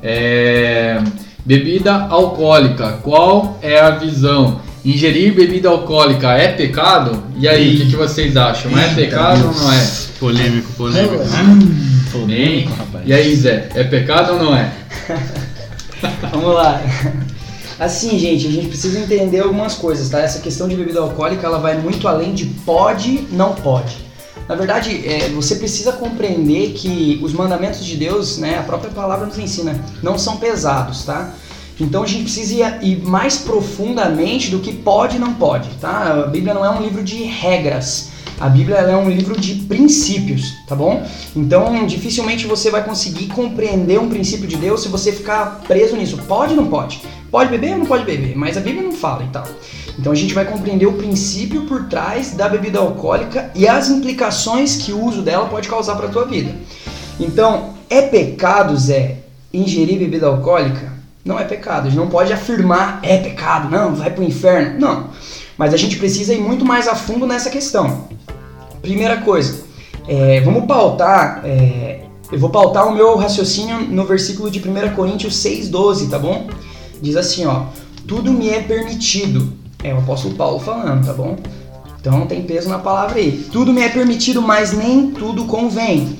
É, bebida alcoólica, qual é a visão? Ingerir bebida alcoólica é pecado? E aí, o que, que vocês acham? É pecado ou não é? Polêmico, polêmico. Amém. E aí, Zé, é pecado ou não é? Vamos lá. Assim, gente, a gente precisa entender algumas coisas, tá? Essa questão de bebida alcoólica, ela vai muito além de pode, não pode. Na verdade, é, você precisa compreender que os mandamentos de Deus, né, a própria palavra nos ensina, não são pesados, tá? Então a gente precisa ir- mais profundamente do que pode e não pode, tá? A Bíblia não é um livro de regras. A Bíblia é um livro de princípios, tá bom? Então dificilmente você vai conseguir compreender um princípio de Deus se você ficar preso nisso. Pode ou não pode? Pode beber ou não pode beber? Mas a Bíblia não fala e tal. Então a gente vai compreender o princípio por trás da bebida alcoólica e as implicações que o uso dela pode causar para a tua vida. Então, é pecado, Zé, ingerir bebida alcoólica? Não é pecado. A gente não pode afirmar é pecado, não, vai pro inferno. Não. Mas a gente precisa ir muito mais a fundo nessa questão. Primeira coisa, é, vamos pautar. é, eu vou pautar o meu raciocínio no versículo de 1 Coríntios 6,12, tá bom? Diz assim, ó. Tudo me é permitido. É o apóstolo Paulo falando, tá bom? Então tem peso na palavra aí. Tudo me é permitido, mas nem tudo convém.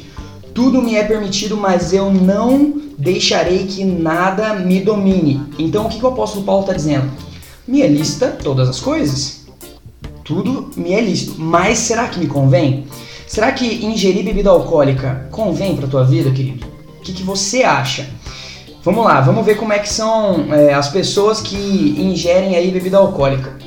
Tudo me é permitido, mas eu não deixarei que nada me domine. Então o que, que o apóstolo Paulo está dizendo? Me é lícita todas as coisas. Tudo me é lícito, mas será que me convém? Será que ingerir bebida alcoólica convém para tua vida, querido? O que, que você acha? Vamos lá, vamos ver como é que são é, as pessoas que ingerem aí bebida alcoólica.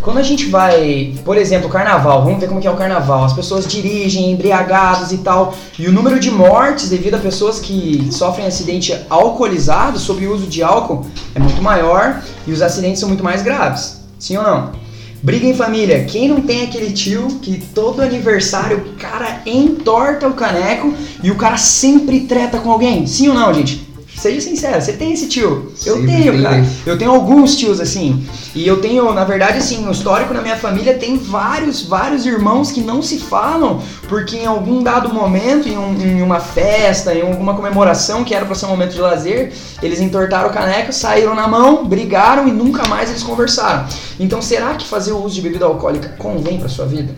Quando a gente vai, por exemplo, carnaval, vamos ver como que é o carnaval. As pessoas dirigem embriagados e tal, e o número de mortes devido a pessoas que sofrem acidente alcoolizado sob o uso de álcool é muito maior e os acidentes são muito mais graves. Sim ou não? Briga em família. Quem não tem aquele tio que todo aniversário o cara entorta o caneco e o cara sempre treta com alguém? Sim ou não, gente? Seja sincero, você tem esse tio? Eu Sempre tenho, tem cara. Eu tenho alguns tios assim. E eu tenho, na verdade, assim, o histórico na minha família tem vários, vários irmãos que não se falam porque em algum dado momento, em, um- em uma festa, em alguma comemoração que era pra ser um momento de lazer, eles entortaram o caneco, saíram na mão, brigaram e nunca mais eles conversaram. Então, será que fazer o uso de bebida alcoólica convém pra sua vida?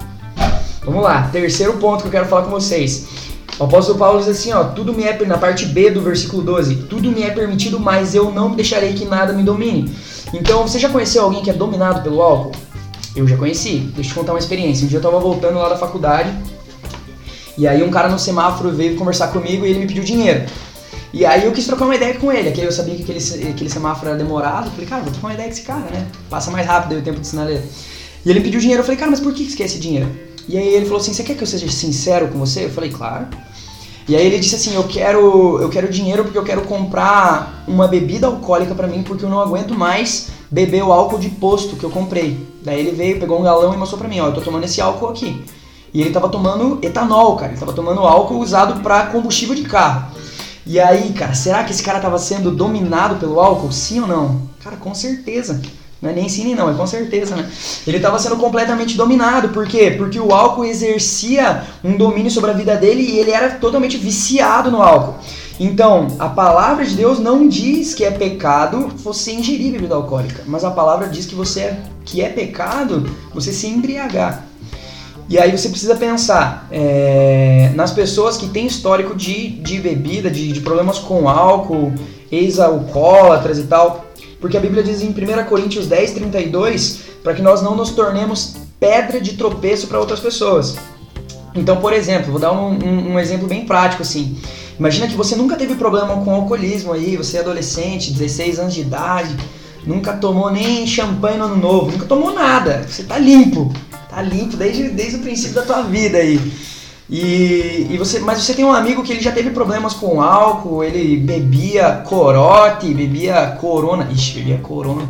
Vamos lá, terceiro ponto que eu quero falar com vocês. O apóstolo Paulo diz assim, ó, tudo me é na parte B do versículo 12, tudo me é permitido, mas eu não deixarei que nada me domine. Então, você já conheceu alguém que é dominado pelo álcool? Eu já conheci. Deixa eu te contar uma experiência. Um dia eu tava voltando lá da faculdade e aí um cara no semáforo veio conversar comigo e ele me pediu dinheiro. E aí eu quis trocar uma ideia com ele, aquele eu sabia que aquele, aquele semáforo era demorado, eu falei, cara, vou trocar uma ideia com esse cara, né? Passa mais rápido aí o tempo de sinaleira. E ele pediu dinheiro, eu falei, cara, mas por que que você quer esse dinheiro? E aí ele falou assim, você quer que eu seja sincero com você? Eu falei, claro. E aí ele disse assim, eu quero, eu quero dinheiro porque eu quero comprar uma bebida alcoólica pra mim porque eu não aguento mais beber o álcool de posto que eu comprei. Daí ele veio, pegou um galão e mostrou pra mim, ó, eu tô tomando esse álcool aqui. E ele tava tomando etanol, cara, ele tava tomando álcool usado pra combustível de carro. E aí, cara, será que esse cara tava sendo dominado pelo álcool? Sim ou não? Cara, com certeza. Não é nem sim não, é com certeza, né? Ele estava sendo completamente dominado, por quê? Porque o álcool exercia um domínio sobre a vida dele e ele era totalmente viciado no álcool. Então, a palavra de Deus não diz que é pecado você ingerir bebida alcoólica, mas a palavra diz que você é, que é pecado você se embriagar. E aí você precisa pensar é, nas pessoas que têm histórico de, de bebida, de, de problemas com álcool, ex-alcoólatras e tal. Porque a Bíblia diz em 1 Coríntios 10, 32, para que nós não nos tornemos pedra de tropeço para outras pessoas. Então, por exemplo, vou dar um, um- um exemplo bem prático assim. Imagina que você nunca teve problema com alcoolismo aí, você é adolescente, 16 anos de idade, nunca tomou nem champanhe no ano novo, nunca tomou nada. Você tá limpo. Tá limpo desde, desde o princípio da tua vida aí. E, e você, mas você tem um amigo que ele já teve problemas com álcool, ele bebia corote, bebia corona. Ixi, bebia corona.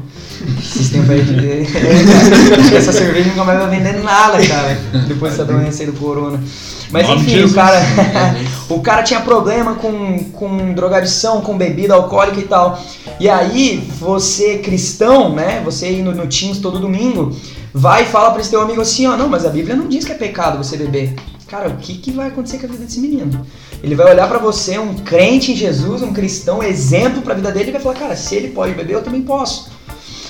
É, cara, acho que essa cerveja nunca mais vai vender nada, cara. Depois dessa doença aí do corona. Mas Nome enfim, o Jesus. cara. o cara tinha problema com, com drogadição, com bebida alcoólica e tal. E aí, você cristão, né? Você no, no Teams todo domingo, vai e fala pra esse teu amigo assim, ó, não, mas a Bíblia não diz que é pecado você beber. Cara, o que, que vai acontecer com a vida desse menino? Ele vai olhar pra você, um crente em Jesus, um cristão, exemplo pra vida dele, e vai falar, cara, se ele pode beber, eu também posso.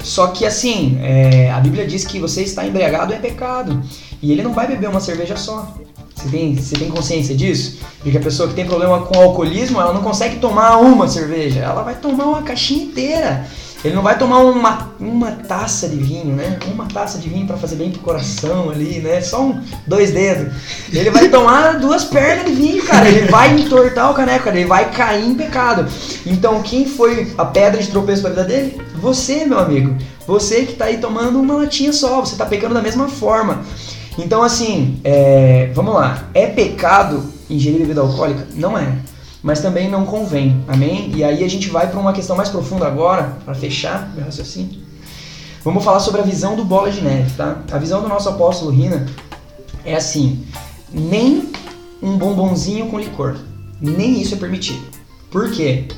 Só que assim, é, a Bíblia diz que você está embriagado é pecado. E ele não vai beber uma cerveja só. Você tem, você tem consciência disso? De que a pessoa que tem problema com alcoolismo, ela não consegue tomar uma cerveja, ela vai tomar uma caixinha inteira. Ele não vai tomar uma, uma taça de vinho, né? Uma taça de vinho para fazer bem pro coração ali, né? Só um, dois dedos. Ele vai tomar duas pernas de vinho, cara. Ele vai entortar o caneco, cara. Ele vai cair em pecado. Então, quem foi a pedra de tropeço pra vida dele? Você, meu amigo. Você que tá aí tomando uma latinha só. Você tá pecando da mesma forma. Então, assim, é, vamos lá. É pecado ingerir bebida alcoólica? Não é. Mas também não convém. Amém? E aí a gente vai para uma questão mais profunda agora, para fechar meu raciocínio. Vamos falar sobre a visão do bola de neve, tá? A visão do nosso apóstolo Rina é assim: nem um bombonzinho com licor, nem isso é permitido. Por quê?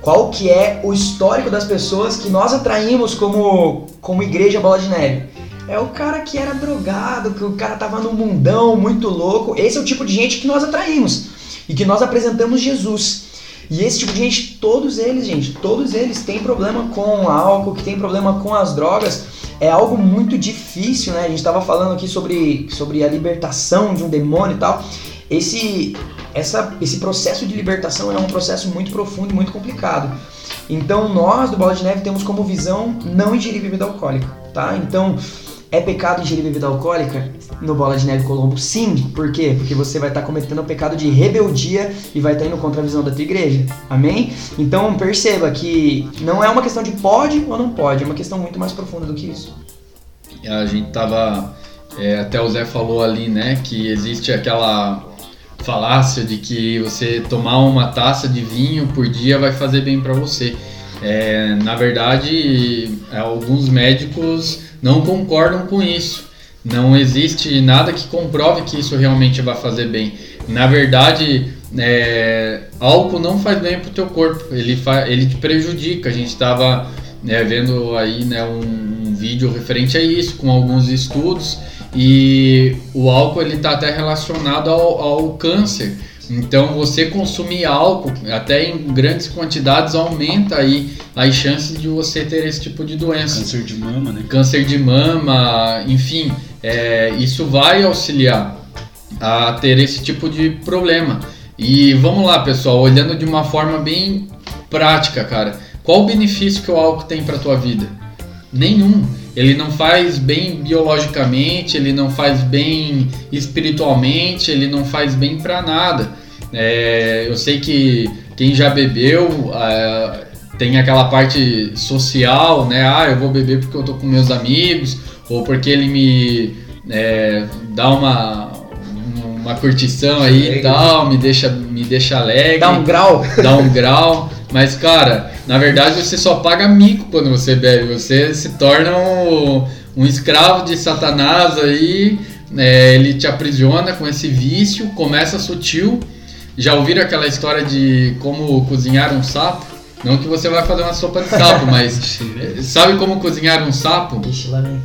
Qual que é o histórico das pessoas que nós atraímos como, como igreja bola de neve? É o cara que era drogado, que o cara tava num mundão muito louco. Esse é o tipo de gente que nós atraímos e que nós apresentamos Jesus. E esse tipo de gente, todos eles, gente, todos eles têm problema com álcool, que tem problema com as drogas. É algo muito difícil, né? A gente estava falando aqui sobre, sobre a libertação de um demônio e tal. Esse, essa, esse processo de libertação é um processo muito profundo e muito complicado. Então nós do Bola de Neve temos como visão não ingerir bebida alcoólica, tá? Então é pecado ingerir bebida alcoólica no Bola de Neve Colombo? Sim. Por quê? Porque você vai estar cometendo o pecado de rebeldia e vai estar indo contra a visão da tua igreja. Amém? Então perceba que não é uma questão de pode ou não pode, é uma questão muito mais profunda do que isso. A gente tava. é, até o Zé falou ali, né? Que existe aquela falácia de que você tomar uma taça de vinho por dia vai fazer bem para você. É, na verdade, alguns médicos não concordam com isso. Não existe nada que comprove que isso realmente vai fazer bem. Na verdade, é, álcool não faz bem pro teu corpo, ele, fa, ele te prejudica. A gente estava né, vendo aí né, um, um, vídeo referente a isso, com alguns estudos, e o álcool ele está até relacionado ao, ao câncer. Então você consumir álcool até em grandes quantidades aumenta aí as chances de você ter esse tipo de doença. Câncer de mama, né? Câncer de mama, enfim, é, isso vai auxiliar a ter esse tipo de problema. E vamos lá, pessoal, olhando de uma forma bem prática, cara. Qual o benefício que o álcool tem para tua vida? Nenhum. Ele não faz bem biologicamente, ele não faz bem espiritualmente, ele não faz bem para nada. É, eu sei que quem já bebeu é, tem aquela parte social, né? Ah, eu vou beber porque eu tô com meus amigos ou porque ele me é, dá uma uma curtição aí e tal, me deixa me deixa alegre, dá um grau, dá um grau. Mas cara, na verdade você só paga mico quando você bebe, você se torna um, um escravo de Satanás aí. É, ele te aprisiona com esse vício, começa sutil já ouviram aquela história de como cozinhar um sapo? Não que você vai fazer uma sopa de sapo, mas sabe como cozinhar um sapo?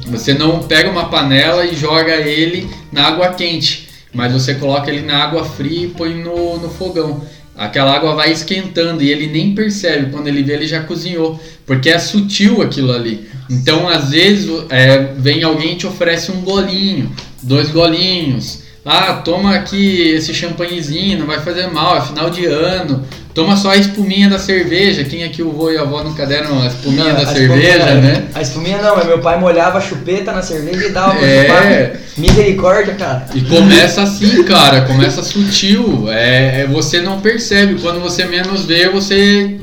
Você não pega uma panela e joga ele na água quente, mas você coloca ele na água fria e põe no, no fogão. Aquela água vai esquentando e ele nem percebe. Quando ele vê, ele já cozinhou. Porque é sutil aquilo ali. Então, às vezes, é, vem alguém e te oferece um golinho, dois golinhos. Ah, toma aqui esse champanhezinho, não vai fazer mal, é final de ano. Toma só a espuminha da cerveja. Quem aqui o vô e a avó nunca deram a espuminha não, da a cerveja, espuminha, né? A espuminha não, mas meu pai molhava a chupeta na cerveja e dava pra é... Misericórdia, cara. E começa assim, cara, começa sutil. É, é, você não percebe. Quando você menos vê, você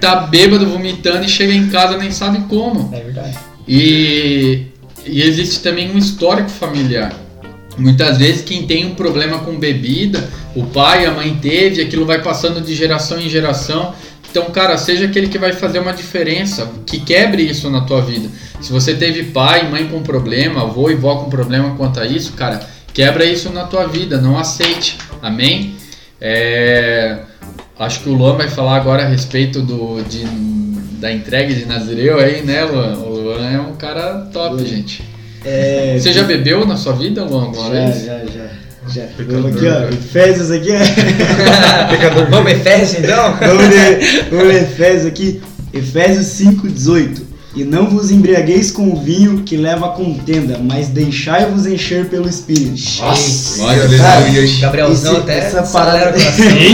tá bêbado, vomitando e chega em casa nem sabe como. É verdade. E, e existe também um histórico familiar. Muitas vezes quem tem um problema com bebida, o pai, a mãe teve, aquilo vai passando de geração em geração. Então, cara, seja aquele que vai fazer uma diferença, que quebre isso na tua vida. Se você teve pai, mãe com problema, avô e vó com problema quanto a isso, cara, quebra isso na tua vida, não aceite. Amém? É... Acho que o Luan vai falar agora a respeito do, de, da entrega de Nazireu aí, né, Luan? O Luan é um cara top, gente. É, Você já bebeu na sua vida, alguma já, vez? Já, já, já. Vamos aqui, ó. Efésios aqui, ó. Vamos Efésios então? Vamos ler, vamos ler Efésios aqui. Efésios 5, 18. E não vos embriagueis com o vinho que leva a contenda, mas deixai-vos encher pelo Espírito. Nossa, olha, Gabrielzão até essa parada.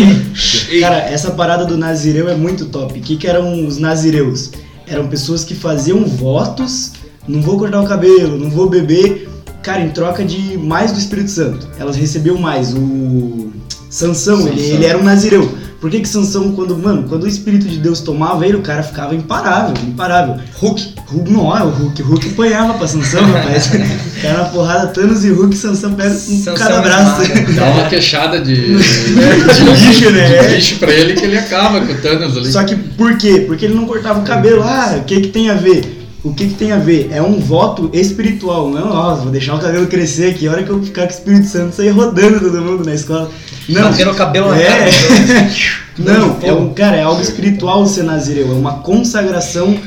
cara, essa parada do Nazireu é muito top. O que, que eram os Nazireus? Eram pessoas que faziam votos não vou cortar o cabelo, não vou beber. Cara, em troca de mais do Espírito Santo. Elas receberam mais. O Sansão, Sansão. Ele, ele era um nazireu. Por que que Sansão, quando, mano, quando o Espírito de Deus tomava ele, o cara ficava imparável, imparável. Hulk. Hulk não, é o Hulk. Hulk apanhava pra Sansão, rapaz. cara na porrada, Thanos e Hulk, Sansão pega um cada braço. Dá uma queixada de, de, de lixo, né? De lixo pra ele que ele acaba com o Thanos ali. Só que por quê? Porque ele não cortava o cabelo. Ah, o que que tem a ver? O que, que tem a ver? É um voto espiritual, não, nossa, vou deixar o cabelo crescer aqui, a hora que eu ficar com o Espírito Santo, sair rodando todo mundo na escola. Não, Batendo o cabelo na é... não, é um, cara, é algo espiritual ser nazireu, é uma consagração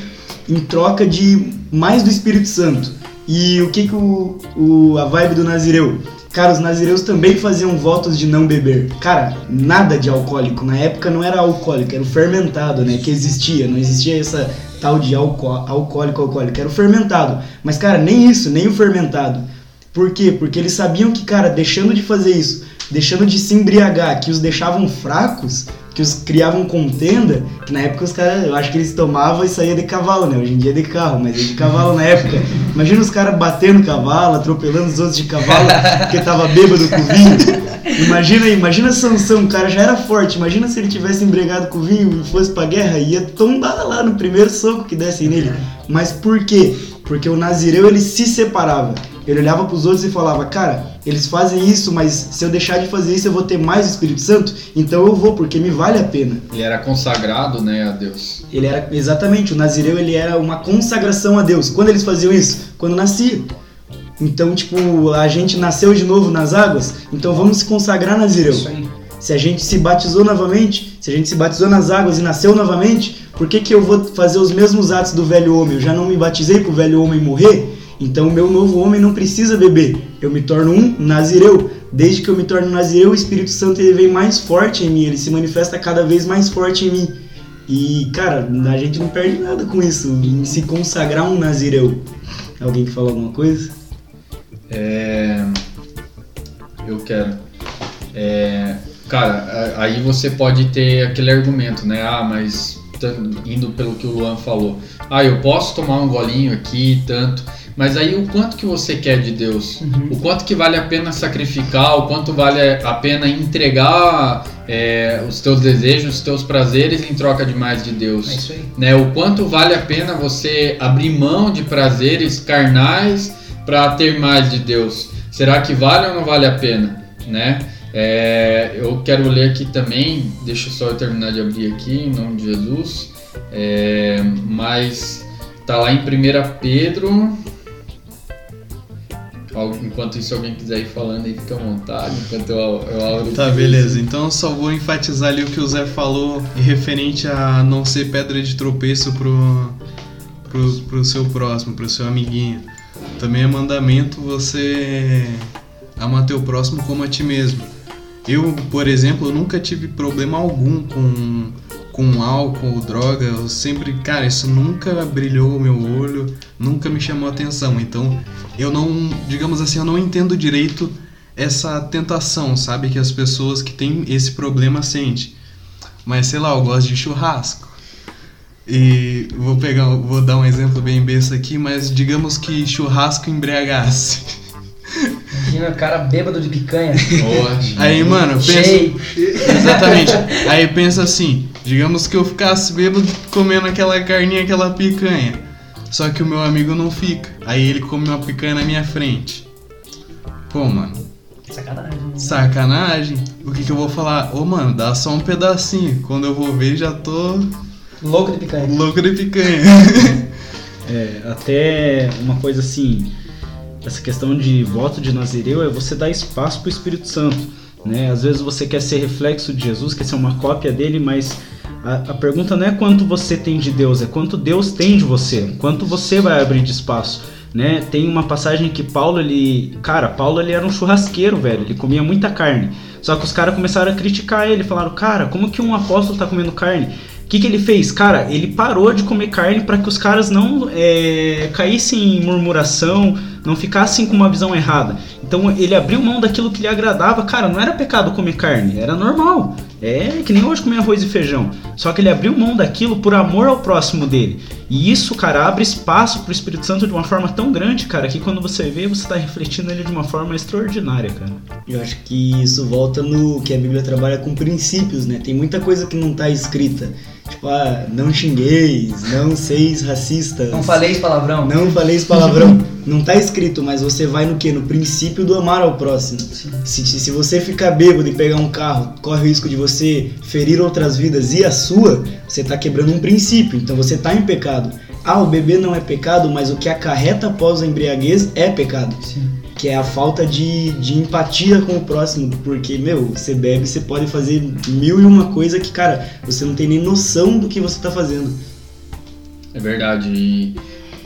em troca de mais do Espírito Santo. E o que que o, o a vibe do nazireu? Cara, os nazireus também faziam votos de não beber. Cara, nada de alcoólico. Na época não era alcoólico, era o fermentado, né? Que existia. Não existia essa tal de alcoólico, alcoólico. Era o fermentado. Mas, cara, nem isso, nem o fermentado. Por quê? Porque eles sabiam que, cara, deixando de fazer isso, deixando de se embriagar, que os deixavam fracos, criavam contenda, que na época os caras, eu acho que eles tomavam e saía de cavalo, né? Hoje em dia é de carro, mas é de cavalo na época. Imagina os caras batendo cavalo, atropelando os outros de cavalo, porque tava bêbado com vinho. Imagina imagina Sansão, o cara já era forte, imagina se ele tivesse embriagado com vinho e fosse pra guerra, ia tombar lá no primeiro soco que desse nele. Mas por quê? Porque o Nazireu ele se separava. Ele olhava para os outros e falava: Cara, eles fazem isso, mas se eu deixar de fazer isso eu vou ter mais Espírito Santo, então eu vou, porque me vale a pena. Ele era consagrado, né, a Deus. Ele era, exatamente, o Nazireu ele era uma consagração a Deus. Quando eles faziam isso? Quando nascia. Então, tipo, a gente nasceu de novo nas águas, então vamos se consagrar Nazireu. Isso aí. Se a gente se batizou novamente, se a gente se batizou nas águas e nasceu novamente, por que, que eu vou fazer os mesmos atos do velho homem? Eu já não me batizei para o velho homem morrer? Então o meu novo homem não precisa beber. Eu me torno um nazireu. Desde que eu me torno nazireu, o Espírito Santo ele vem mais forte em mim, ele se manifesta cada vez mais forte em mim. E, cara, a gente não perde nada com isso, em se consagrar um nazireu. Alguém que fala alguma coisa? É, eu quero. É, cara, aí você pode ter aquele argumento, né? Ah, mas indo pelo que o Luan falou. Ah, eu posso tomar um golinho aqui, tanto. Mas aí o quanto que você quer de Deus? Uhum. O quanto que vale a pena sacrificar? O quanto vale a pena entregar é, os teus desejos, os teus prazeres em troca de mais de Deus? É isso aí. Né? O quanto vale a pena você abrir mão de prazeres carnais para ter mais de Deus? Será que vale ou não vale a pena? Né? É, eu quero ler aqui também, deixa só eu terminar de abrir aqui, em nome de Jesus. É, mas tá lá em 1 Pedro Enquanto isso, alguém quiser ir falando aí, fica à vontade, enquanto eu, eu abro. Tá, beleza. Então eu só vou enfatizar ali o que o Zé falou referente a não ser pedra de tropeço pro, pro, pro seu próximo, pro seu amiguinho. Também é mandamento você amar teu próximo como a ti mesmo. Eu, por exemplo, nunca tive problema algum com com álcool, droga, eu sempre, cara, isso nunca brilhou o meu olho, nunca me chamou atenção. Então, eu não, digamos assim, eu não entendo direito essa tentação, sabe, que as pessoas que têm esse problema sentem. Mas sei lá, eu gosto de churrasco. E vou pegar, vou dar um exemplo bem besta aqui, mas digamos que churrasco embriagasse. Imagina o cara bêbado de picanha. Aí, mano, pensa. Cheio. Exatamente. Aí pensa assim: digamos que eu ficasse bêbado comendo aquela carninha, aquela picanha. Só que o meu amigo não fica. Aí ele come uma picanha na minha frente. Pô, mano. Sacanagem. Né? Sacanagem. O que, que eu vou falar? Ô, mano, dá só um pedacinho. Quando eu vou ver, já tô. Louco de picanha. Louco de picanha. é, até uma coisa assim essa questão de voto de Nazireu é você dar espaço para o Espírito Santo. Né? Às vezes você quer ser reflexo de Jesus, quer ser uma cópia dele, mas a, a, pergunta não é quanto você tem de Deus, é quanto Deus tem de você, quanto você vai abrir de espaço. Né? Tem uma passagem que Paulo, ele. Cara, Paulo ele era um churrasqueiro, velho, ele comia muita carne. Só que os caras começaram a criticar ele, falaram, cara, como que um apóstolo tá comendo carne? O que, que ele fez? Cara, ele parou de comer carne para que os caras não é, caíssem em murmuração, não ficassem com uma visão errada. Então ele abriu mão daquilo que lhe agradava. Cara, não era pecado comer carne, era normal. É que nem hoje comer arroz e feijão. Só que ele abriu mão daquilo por amor ao próximo dele. E isso, cara, abre espaço pro Espírito Santo de uma forma tão grande, cara, que quando você vê, você tá refletindo ele de uma forma extraordinária, cara. Eu acho que isso volta no que a Bíblia trabalha com princípios, né? Tem muita coisa que não tá escrita. Tipo, ah, não xingueis, não seis racistas. Não faleis palavrão. Não faleis palavrão. não tá escrito, mas você vai no que? No princípio do amar ao próximo. Se, se você ficar bêbado e pegar um carro, corre o risco de você ferir outras vidas e a sua, você tá quebrando um princípio. Então você tá em pecado. Ah, o beber não é pecado, mas o que acarreta após a embriaguez é pecado. Sim que é a falta de, de empatia com o próximo, porque, meu, você bebe, você pode fazer mil e uma coisa que, cara, você não tem nem noção do que você tá fazendo. É verdade, e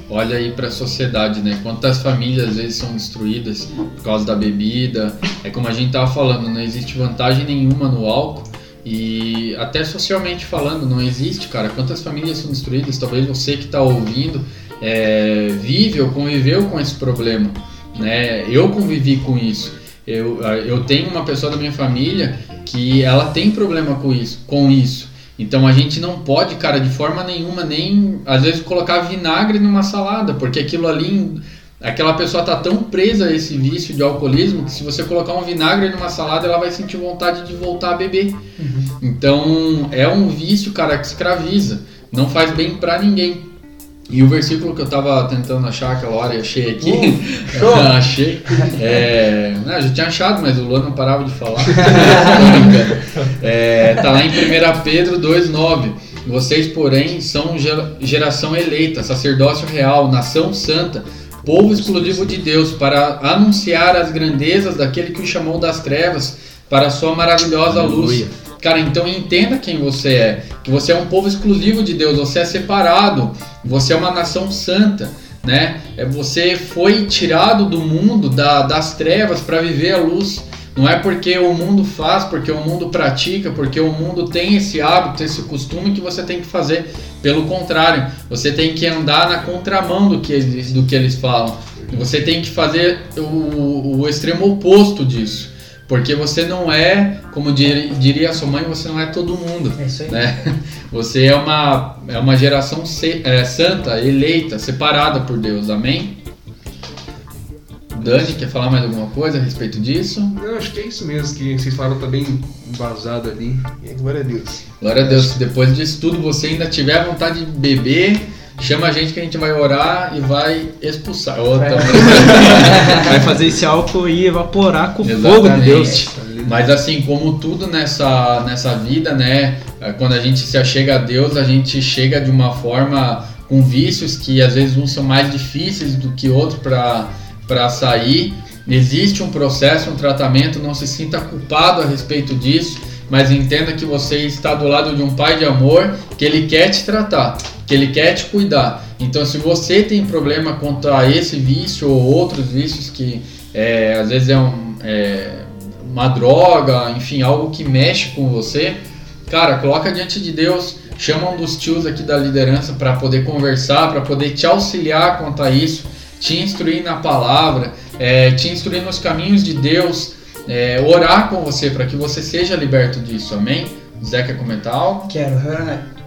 olha aí para a sociedade, né? Quantas famílias às vezes são destruídas por causa da bebida. É como a gente tava falando, não existe vantagem nenhuma no álcool. E até socialmente falando, não existe, cara. Quantas famílias são destruídas? Talvez você que está ouvindo é, vive ou conviveu com esse problema né? Eu convivi com isso. Eu, eu tenho uma pessoa da minha família que ela tem problema com isso, com isso. Então a gente não pode, cara, de forma nenhuma, nem às vezes colocar vinagre numa salada, porque aquilo ali, aquela pessoa tá tão presa a esse vício de alcoolismo que se você colocar um vinagre numa salada, ela vai sentir vontade de voltar a beber. Uhum. Então é um vício, cara, que escraviza, não faz bem para ninguém. E o versículo que eu estava tentando achar aquela hora e achei aqui. Uh, achei. É, não, já tinha achado, mas o Luan não parava de falar. é, tá lá em 1 Pedro 2,9. Vocês, porém, são geração eleita, sacerdócio real, nação santa, povo exclusivo de Deus, para anunciar as grandezas daquele que o chamou das trevas para a sua maravilhosa Aleluia. luz. Cara, então entenda quem você é. Que você é um povo exclusivo de Deus, você é separado, você é uma nação santa, né? É, Você foi tirado do mundo, da- das trevas, para viver a luz. Não é porque o mundo faz, porque o mundo pratica, porque o mundo tem esse hábito, esse costume que você tem que fazer. Pelo contrário, você tem que andar na contramão do que eles, do que eles falam. Você tem que fazer o, o extremo oposto disso. Porque você não é, como dir- diria a sua mãe, você não é todo mundo É isso aí. né? Você é uma, é uma geração se- é, santa, eleita, separada por Deus, amém? Dani, quer falar mais alguma coisa a respeito disso? Não, acho que é isso mesmo que vocês falaram, tá bem embasado ali. E glória a Deus. Glória a Deus, se depois disso tudo você ainda tiver vontade de beber, chama a gente que a gente vai orar e vai expulsar. Ô, Vai. fazer esse álcool aí evaporar com o fogo de. Deus. Mas assim, como tudo nessa, nessa vida, né? eh, Quando a gente se achega a Deus, a gente chega de uma forma com vícios que às vezes uns são mais difíceis do que outros para sair. Existe um processo, um tratamento, não se sinta culpado a respeito disso, mas entenda que você está do lado de um pai de amor que ele quer te tratar, que ele quer te cuidar. Então, se você tem problema contra esse vício ou outros vícios que é, às vezes é, um, é uma droga, enfim, algo que mexe com você, cara, coloca diante de Deus, chama um dos tios aqui da liderança para poder conversar, para poder te auxiliar quanto a isso, te instruir na palavra, é, te instruir nos caminhos de Deus, é, orar com você para que você seja liberto disso, amém? Zé quer comentar algo? Quero.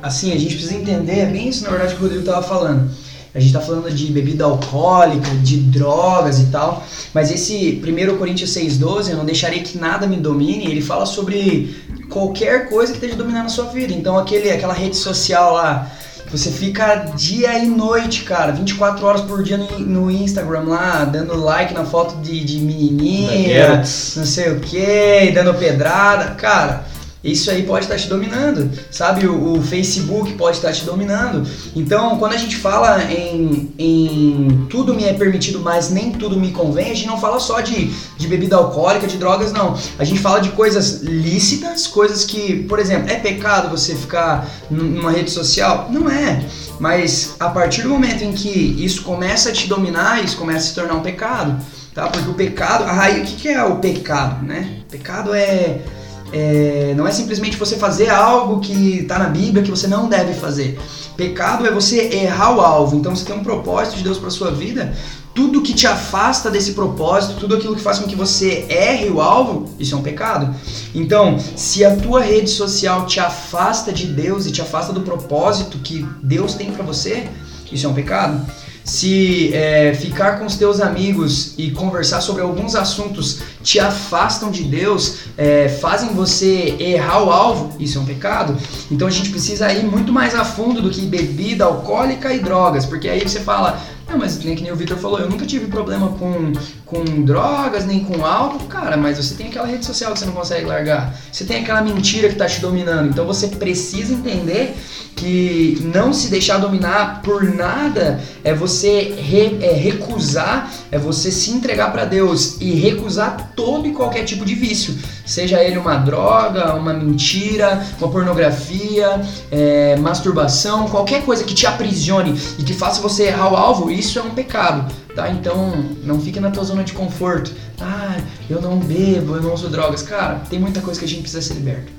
Assim, a gente precisa entender, é bem isso na verdade que o Rodrigo estava falando. A gente está falando de bebida alcoólica, de drogas e tal, mas esse 1 Coríntios 6,12, eu não deixarei que nada me domine, ele fala sobre qualquer coisa que esteja dominando a sua vida. Então, aquele, aquela rede social lá, você fica dia e noite, cara, 24 horas por dia no, no Instagram lá, dando like na foto de, de menininha, não sei o que, dando pedrada, cara. Isso aí pode estar te dominando, sabe? O, o Facebook pode estar te dominando. Então, quando a gente fala em, em tudo me é permitido, mas nem tudo me convém, a gente não fala só de, de bebida alcoólica, de drogas, não. A gente fala de coisas lícitas, coisas que, por exemplo, é pecado você ficar numa rede social? Não é. Mas a partir do momento em que isso começa a te dominar, isso começa a se tornar um pecado, tá? Porque o pecado, a raiz, o que que é o pecado, né? Pecado é é, não é simplesmente você fazer algo que está na Bíblia que você não deve fazer. Pecado é você errar o alvo. Então você tem um propósito de Deus para sua vida. Tudo que te afasta desse propósito, tudo aquilo que faz com que você erre o alvo, isso é um pecado. Então, se a tua rede social te afasta de Deus e te afasta do propósito que Deus tem para você, isso é um pecado. Se é, ficar com os teus amigos e conversar sobre alguns assuntos te afastam de Deus, é, fazem você errar o alvo, isso é um pecado. Então a gente precisa ir muito mais a fundo do que bebida alcoólica e drogas, porque aí você fala, não, mas nem que nem o Victor falou, eu nunca tive problema com, com drogas, nem com álcool, cara, mas você tem aquela rede social que você não consegue largar, você tem aquela mentira que tá te dominando, então você precisa entender que não se deixar dominar por nada é você re- é recusar, é você se entregar para Deus e recusar todo e qualquer tipo de vício, seja ele uma droga, uma mentira, uma pornografia, é, masturbação, qualquer coisa que te aprisione e que faça você errar o alvo, isso é um pecado, tá? Então não fique na tua zona de conforto. Ah, eu não bebo, eu não uso drogas, cara. Tem muita coisa que a gente precisa ser liberto.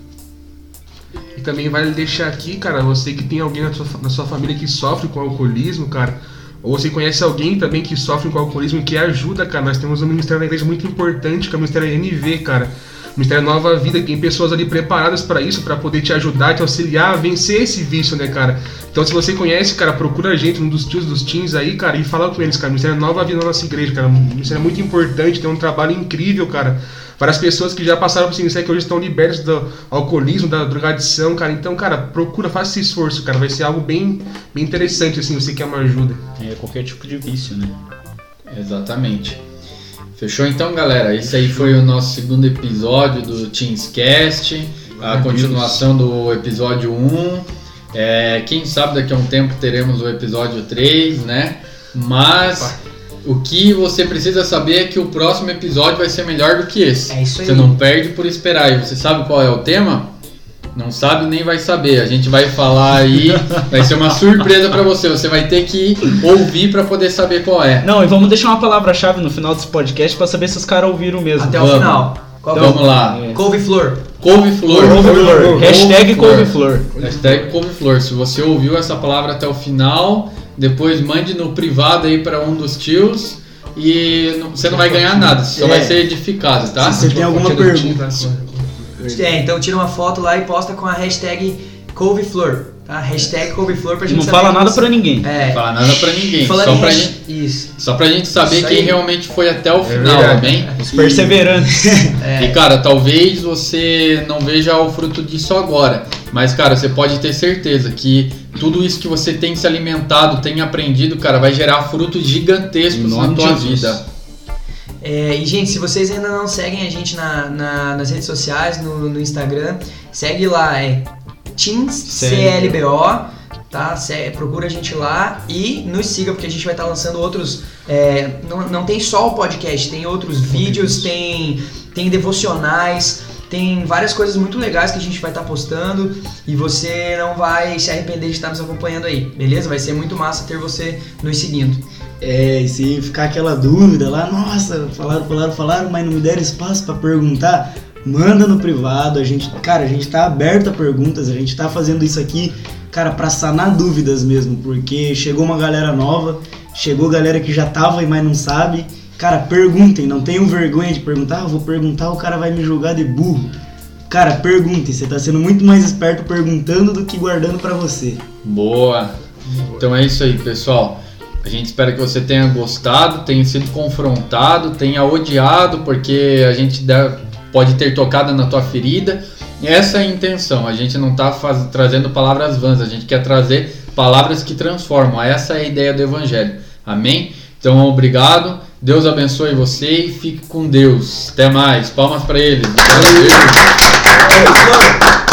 E também vale deixar aqui, cara, você que tem alguém na sua, na sua família que sofre com alcoolismo, cara, ou você conhece alguém também que sofre com alcoolismo que ajuda, cara, nós temos um ministério na igreja muito importante, que é o Ministério NV, cara. Ministério Nova Vida, que tem pessoas ali preparadas para isso, para poder te ajudar, te auxiliar a vencer esse vício, né, cara? Então, se você conhece, cara, procura a gente, um dos tios dos teens aí, cara, e fala com eles, cara. Ministério Nova Vida na nossa igreja, cara. Ministério muito importante, tem um trabalho incrível, cara. Para as pessoas que já passaram por esse ministério, que hoje estão libertas do alcoolismo, da drogadição, cara. Então, cara, procura, faça esse esforço, cara. Vai ser algo bem, bem interessante, assim, você quer uma ajuda. É qualquer tipo de vício, né? Exatamente. Fechou então, galera? Esse aí foi o nosso segundo episódio do Teamscast, a continuação do episódio 1. É, quem sabe daqui a um tempo teremos o episódio 3, né? Mas O que você precisa saber é que o próximo episódio vai ser melhor do que esse. É isso aí. Você não perde por esperar. E você sabe qual é o tema? Não sabe nem vai saber. A gente vai falar aí, vai ser uma surpresa pra você. Você vai ter que ouvir pra poder saber qual é. Não, e vamos deixar uma palavra-chave no final desse podcast pra saber se os caras ouviram mesmo. Até Vamos. o final. Qual é Vamos lá. É. Couve-flor. Couve-flor. Couve-flor. Hashtag couve-flor. Hashtag couve-flor. Se você ouviu essa palavra até o final, depois mande no privado aí pra um dos tios. E não- você não vai ganhar nada, você só É. vai ser edificado, tá? Se você tem alguma pergunta. Time, É, então tira uma foto lá e posta com a hashtag couve-flor. Tá? Hashtag couve-flor pra gente Não saber fala nada pra ninguém. É. Não fala nada pra ninguém. Falando Só pra, gente, Isso. só pra gente saber quem realmente foi até o final, verdade. amém? Os perseverantes. É. E cara, talvez você não veja o fruto disso agora, mas cara, você pode ter certeza que tudo isso que você tem se alimentado, tem aprendido, cara, vai gerar frutos gigantescos na tua Jesus. vida. É, e, gente, se vocês ainda não seguem a gente na, na- nas redes sociais, no, no Instagram, segue lá, é TeamsCLBO, tá? Se- procura a gente lá e nos siga, porque a gente vai estar lançando outros. é, não, não tem só o podcast, tem outros vídeos, tem, tem devocionais. Tem várias coisas muito legais que a gente vai estar postando e você não vai se arrepender de estar nos acompanhando aí, beleza? Vai ser muito massa ter você nos seguindo. É, e se ficar aquela dúvida lá, nossa, falaram, falaram, falaram, mas não me deram espaço pra perguntar, manda no privado. A gente, cara, a gente tá aberto a perguntas, a gente tá fazendo isso aqui, cara, pra sanar dúvidas mesmo, porque chegou uma galera nova, chegou galera que já tava e mas não sabe. Cara, perguntem, não tenham vergonha de perguntar, ah, vou perguntar, o cara vai me julgar de burro. Cara, perguntem, você tá sendo muito mais esperto perguntando do que guardando pra você. Boa. Então é isso aí, pessoal. A gente espera que você tenha gostado, tenha sido confrontado, tenha odiado, porque a gente deve- pode ter tocado na tua ferida. Essa é a intenção. A gente não está trazendo palavras vãs, a gente quer trazer palavras que transformam. Essa é a ideia do Evangelho. Amém? Então, obrigado. Deus abençoe você e fique com Deus. Até mais. Palmas para ele. Couve-flor!